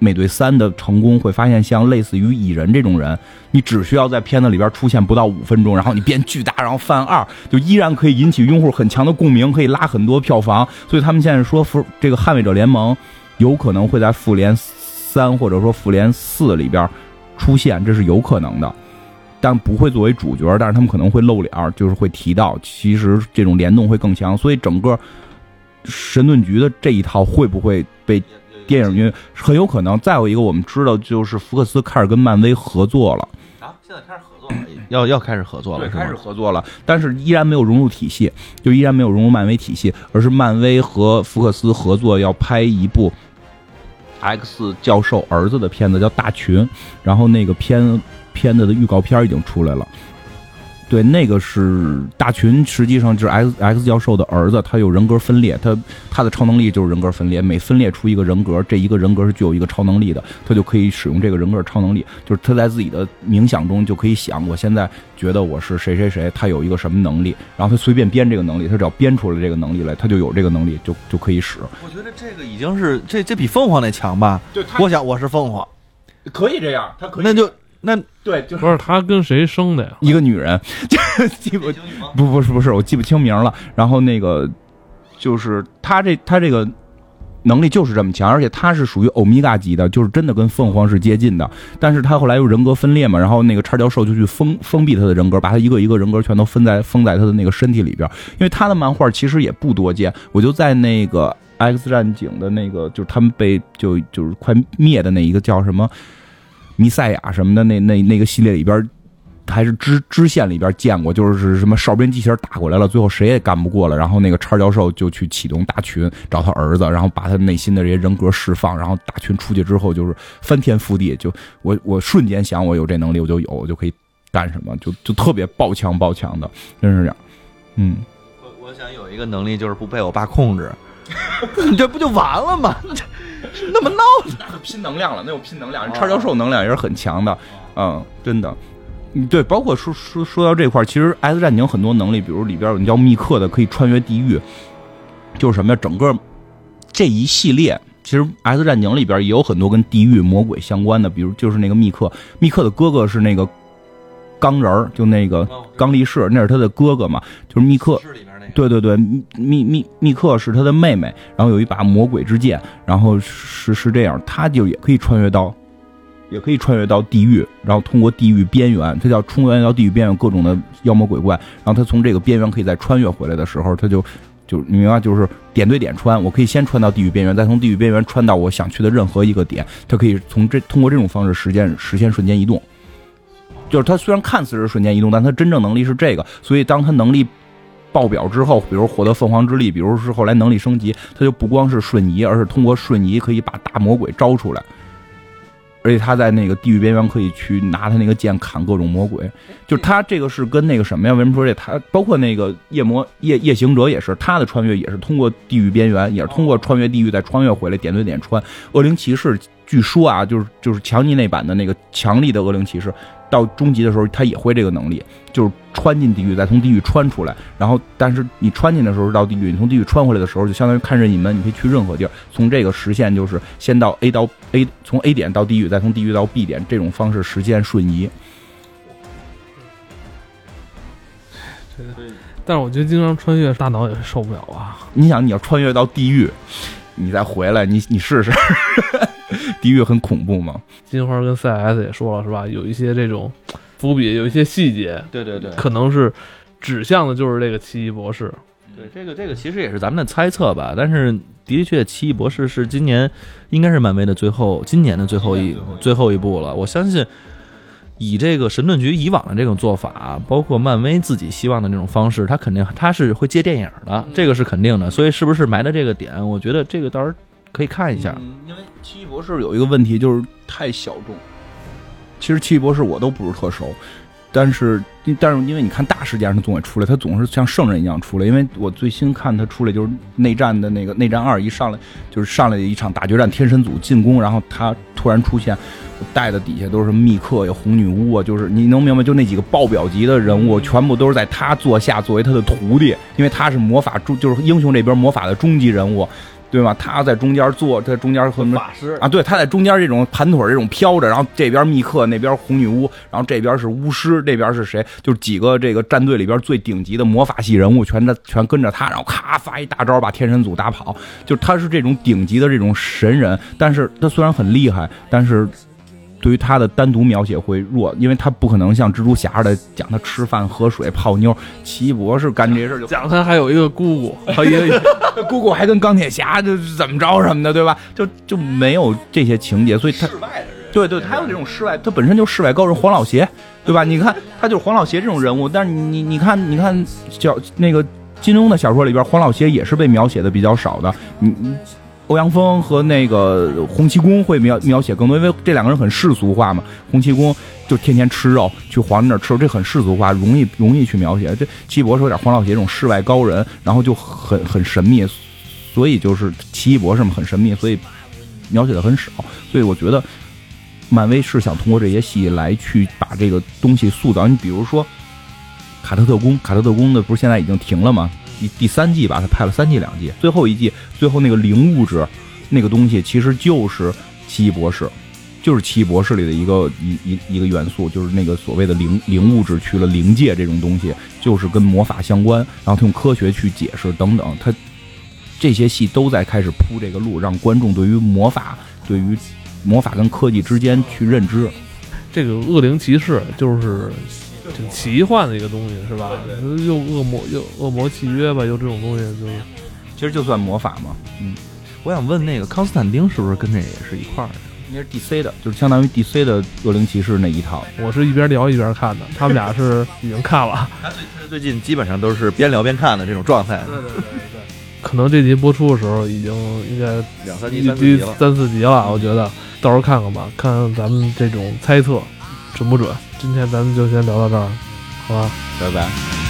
美队三的成功，会发现像类似于蚁人这种人，你只需要在片子里边出现不到五分钟，然后你变巨大，然后犯二，就依然可以引起用户很强的共鸣，可以拉很多票房。所以他们现在说，复这个捍卫者联盟有可能会在复联三或者说复联四里边出现，这是有可能的。但不会作为主角，但是他们可能会露脸，就是会提到，其实这种联动会更强，所以整个神盾局的这一套会不会被电影院很有可能。再有一个，我们知道就是福克斯开始跟漫威合作了啊，现在开始合作了，要要开始合作了，对，开始合作了，但是依然没有融入体系，就依然没有融入漫威体系，而是漫威和福克斯合作要拍一部 X 教授儿子的片子，叫《大群》，然后那个片。片子的预告片已经出来了，对，那个是大群，实际上就是 X X 教授的儿子，他有人格分裂，他他的超能力就是人格分裂，每分裂出一个人格，这一个人格是具有一个超能力的，他就可以使用这个人格超能力，就是他在自己的冥想中就可以想，我现在觉得我是谁谁谁，他有一个什么能力，然后他随便编这个能力，他只要编出来这个能力来，他就有这个能力，就就可以使。我觉得这个已经是这这比凤凰那强吧？对，我想我是凤凰，可以这样，他可以，那就。那对，就不是他跟谁生的呀？一个女人，记不不不是不是，我记不清名了。然后那个就是他这他这个能力就是这么强，而且他是属于欧米伽级的，就是真的跟凤凰是接近的。但是他后来又人格分裂嘛，然后那个叉教授就去封封闭他的人格，把他一个一个人格全都封在封在他的那个身体里边。因为他的漫画其实也不多见，我就在那个 X 战警的那个，就是他们被就就是快灭的那一个叫什么？弥赛亚什么的，那那那个系列里边，还是支支线里边见过，就是什么哨兵机器人打过来了，最后谁也干不过了，然后那个叉教授就去启动大群找他儿子，然后把他内心的这些人格释放，然后大群出去之后就是翻天覆地，就我我瞬间想我有这能力我就有，我就可以干什么，就就特别爆强爆强的，真是这样。嗯，我我想有一个能力就是不被我爸控制，你这不就完了吗？那么闹，那拼能量了，那有拼能量。叉教授能量也是很强的，嗯，真的。嗯，对，包括说说说到这块其实《X 战警》很多能力，比如里边有叫密克的，可以穿越地狱，就是什么呀？整个这一系列，其实《X 战警》里边也有很多跟地狱魔鬼相关的，比如就是那个密克，密克的哥哥是那个钢人就那个钢力士，那是他的哥哥嘛，就是密克。对对对，密密密克是他的妹妹，然后有一把魔鬼之剑，然后是是这样，他就也可以穿越到，也可以穿越到地狱，然后通过地狱边缘，他叫冲越到地狱边缘各种的妖魔鬼怪，然后他从这个边缘可以再穿越回来的时候，他就就你明白，就是点对点穿，我可以先穿到地狱边缘，再从地狱边缘穿到我想去的任何一个点，他可以从这通过这种方式实现实现瞬间移动，就是他虽然看似是瞬间移动，但他真正能力是这个，所以当他能力。爆表之后，比如获得凤凰之力，比如是后来能力升级，他就不光是瞬移，而是通过瞬移可以把大魔鬼招出来，而且他在那个地狱边缘可以去拿他那个剑砍各种魔鬼。就是他这个是跟那个什么呀？为什么说这？他包括那个夜魔夜夜行者也是，他的穿越也是通过地狱边缘，也是通过穿越地狱再穿越回来，点对点穿。恶灵骑士据说啊，就是就是强尼那版的那个强力的恶灵骑士。到终极的时候，他也会这个能力，就是穿进地狱，再从地狱穿出来。然后，但是你穿进的时候到地狱，你从地狱穿回来的时候，就相当于看任意门，你可以去任何地儿。从这个实现就是先到 A 到 A，从 A 点到地狱，再从地狱到 B 点，这种方式实现瞬移。但是我觉得经常穿越大脑也受不了啊。你想，你要穿越到地狱，你再回来，你你试试，地狱很恐怖吗？金花跟 CS 也说了是吧？有一些这种伏笔，有一些细节，对对对可能是指向的就是这个奇异博士。对，这个这个其实也是咱们的猜测吧，但是的确，奇异博士是今年应该是漫威的最后，今年的最后一最后一部了。我相信，以这个神盾局以往的这种做法，包括漫威自己希望的那种方式，他肯定他是会接电影的，这个是肯定的。所以是不是埋的这个点，我觉得这个到时候可以看一下。嗯，因为奇异博士有一个问题就是太小众。其实奇异博士我都不是特熟，但是但是因为你看大事件他总会出来，他总是像圣人一样出来。因为我最新看他出来就是内战的那个内战二一上来就是上来一场大决战，天神组进攻，然后他突然出现，带的底下都是密克呀、红女巫啊，就是你能明白，就那几个爆表级的人物，全部都是在他座下作为他的徒弟，因为他是魔法中就是英雄这边魔法的终极人物。对吧？他在中间坐，在中间和法师啊，对，他在中间这种盘腿这种飘着，然后这边密克，那边红女巫，然后这边是巫师，这边是谁？就是几个这个战队里边最顶级的魔法系人物，全在全跟着他，然后咔发一大招把天神组打跑。就他是这种顶级的这种神人，但是他虽然很厉害，但是。对于他的单独描写会弱，因为他不可能像蜘蛛侠似的讲他吃饭、喝水、泡妞。奇异博士干这事就讲他还有一个姑姑，和一个姑姑还跟钢铁侠就怎么着什么的，对吧？就就没有这些情节，所以他室外的人，对对，他有这种世外，他本身就世外高人黄老邪，对吧？你看他就是黄老邪这种人物，但是你你你看你看小那个金庸的小说里边，黄老邪也是被描写的比较少的，你你。欧阳锋和那个洪七公会描描写更多，因为这两个人很世俗化嘛。洪七公就天天吃肉，去皇帝那儿吃肉，这很世俗化，容易容易去描写。这奇异博士有点黄老邪这种世外高人，然后就很很神秘，所以就是奇异博士嘛很神秘，所以描写的很少。所以我觉得漫威是想通过这些戏来去把这个东西塑造。你比如说卡特特工，卡特特工的不是现在已经停了吗？第第三季吧，他拍了三季两季，最后一季最后那个灵物质，那个东西其实就是奇异博士，就是奇异博士里的一个一一一个元素，就是那个所谓的灵灵物质去了灵界这种东西，就是跟魔法相关，然后他用科学去解释等等，他这些戏都在开始铺这个路，让观众对于魔法，对于魔法跟科技之间去认知。这个恶灵骑士就是挺奇幻的一个东西，是吧？又恶魔又恶魔契约吧，又这种东西就其实就算魔法嘛。嗯，我想问那个康斯坦丁是不是跟这也是一块儿的？应该是 DC 的，就是相当于 DC 的恶灵骑士那一套。我是一边聊一边看的，他们俩是已经看了。他最他最近基本上都是边聊边看的这种状态。对对对对。可能这集播出的时候已经应该两三集、一集三四集了。三四集了，我觉得到时候看看吧，看看咱们这种猜测准不准。今天咱们就先聊到这儿，好吧？拜拜。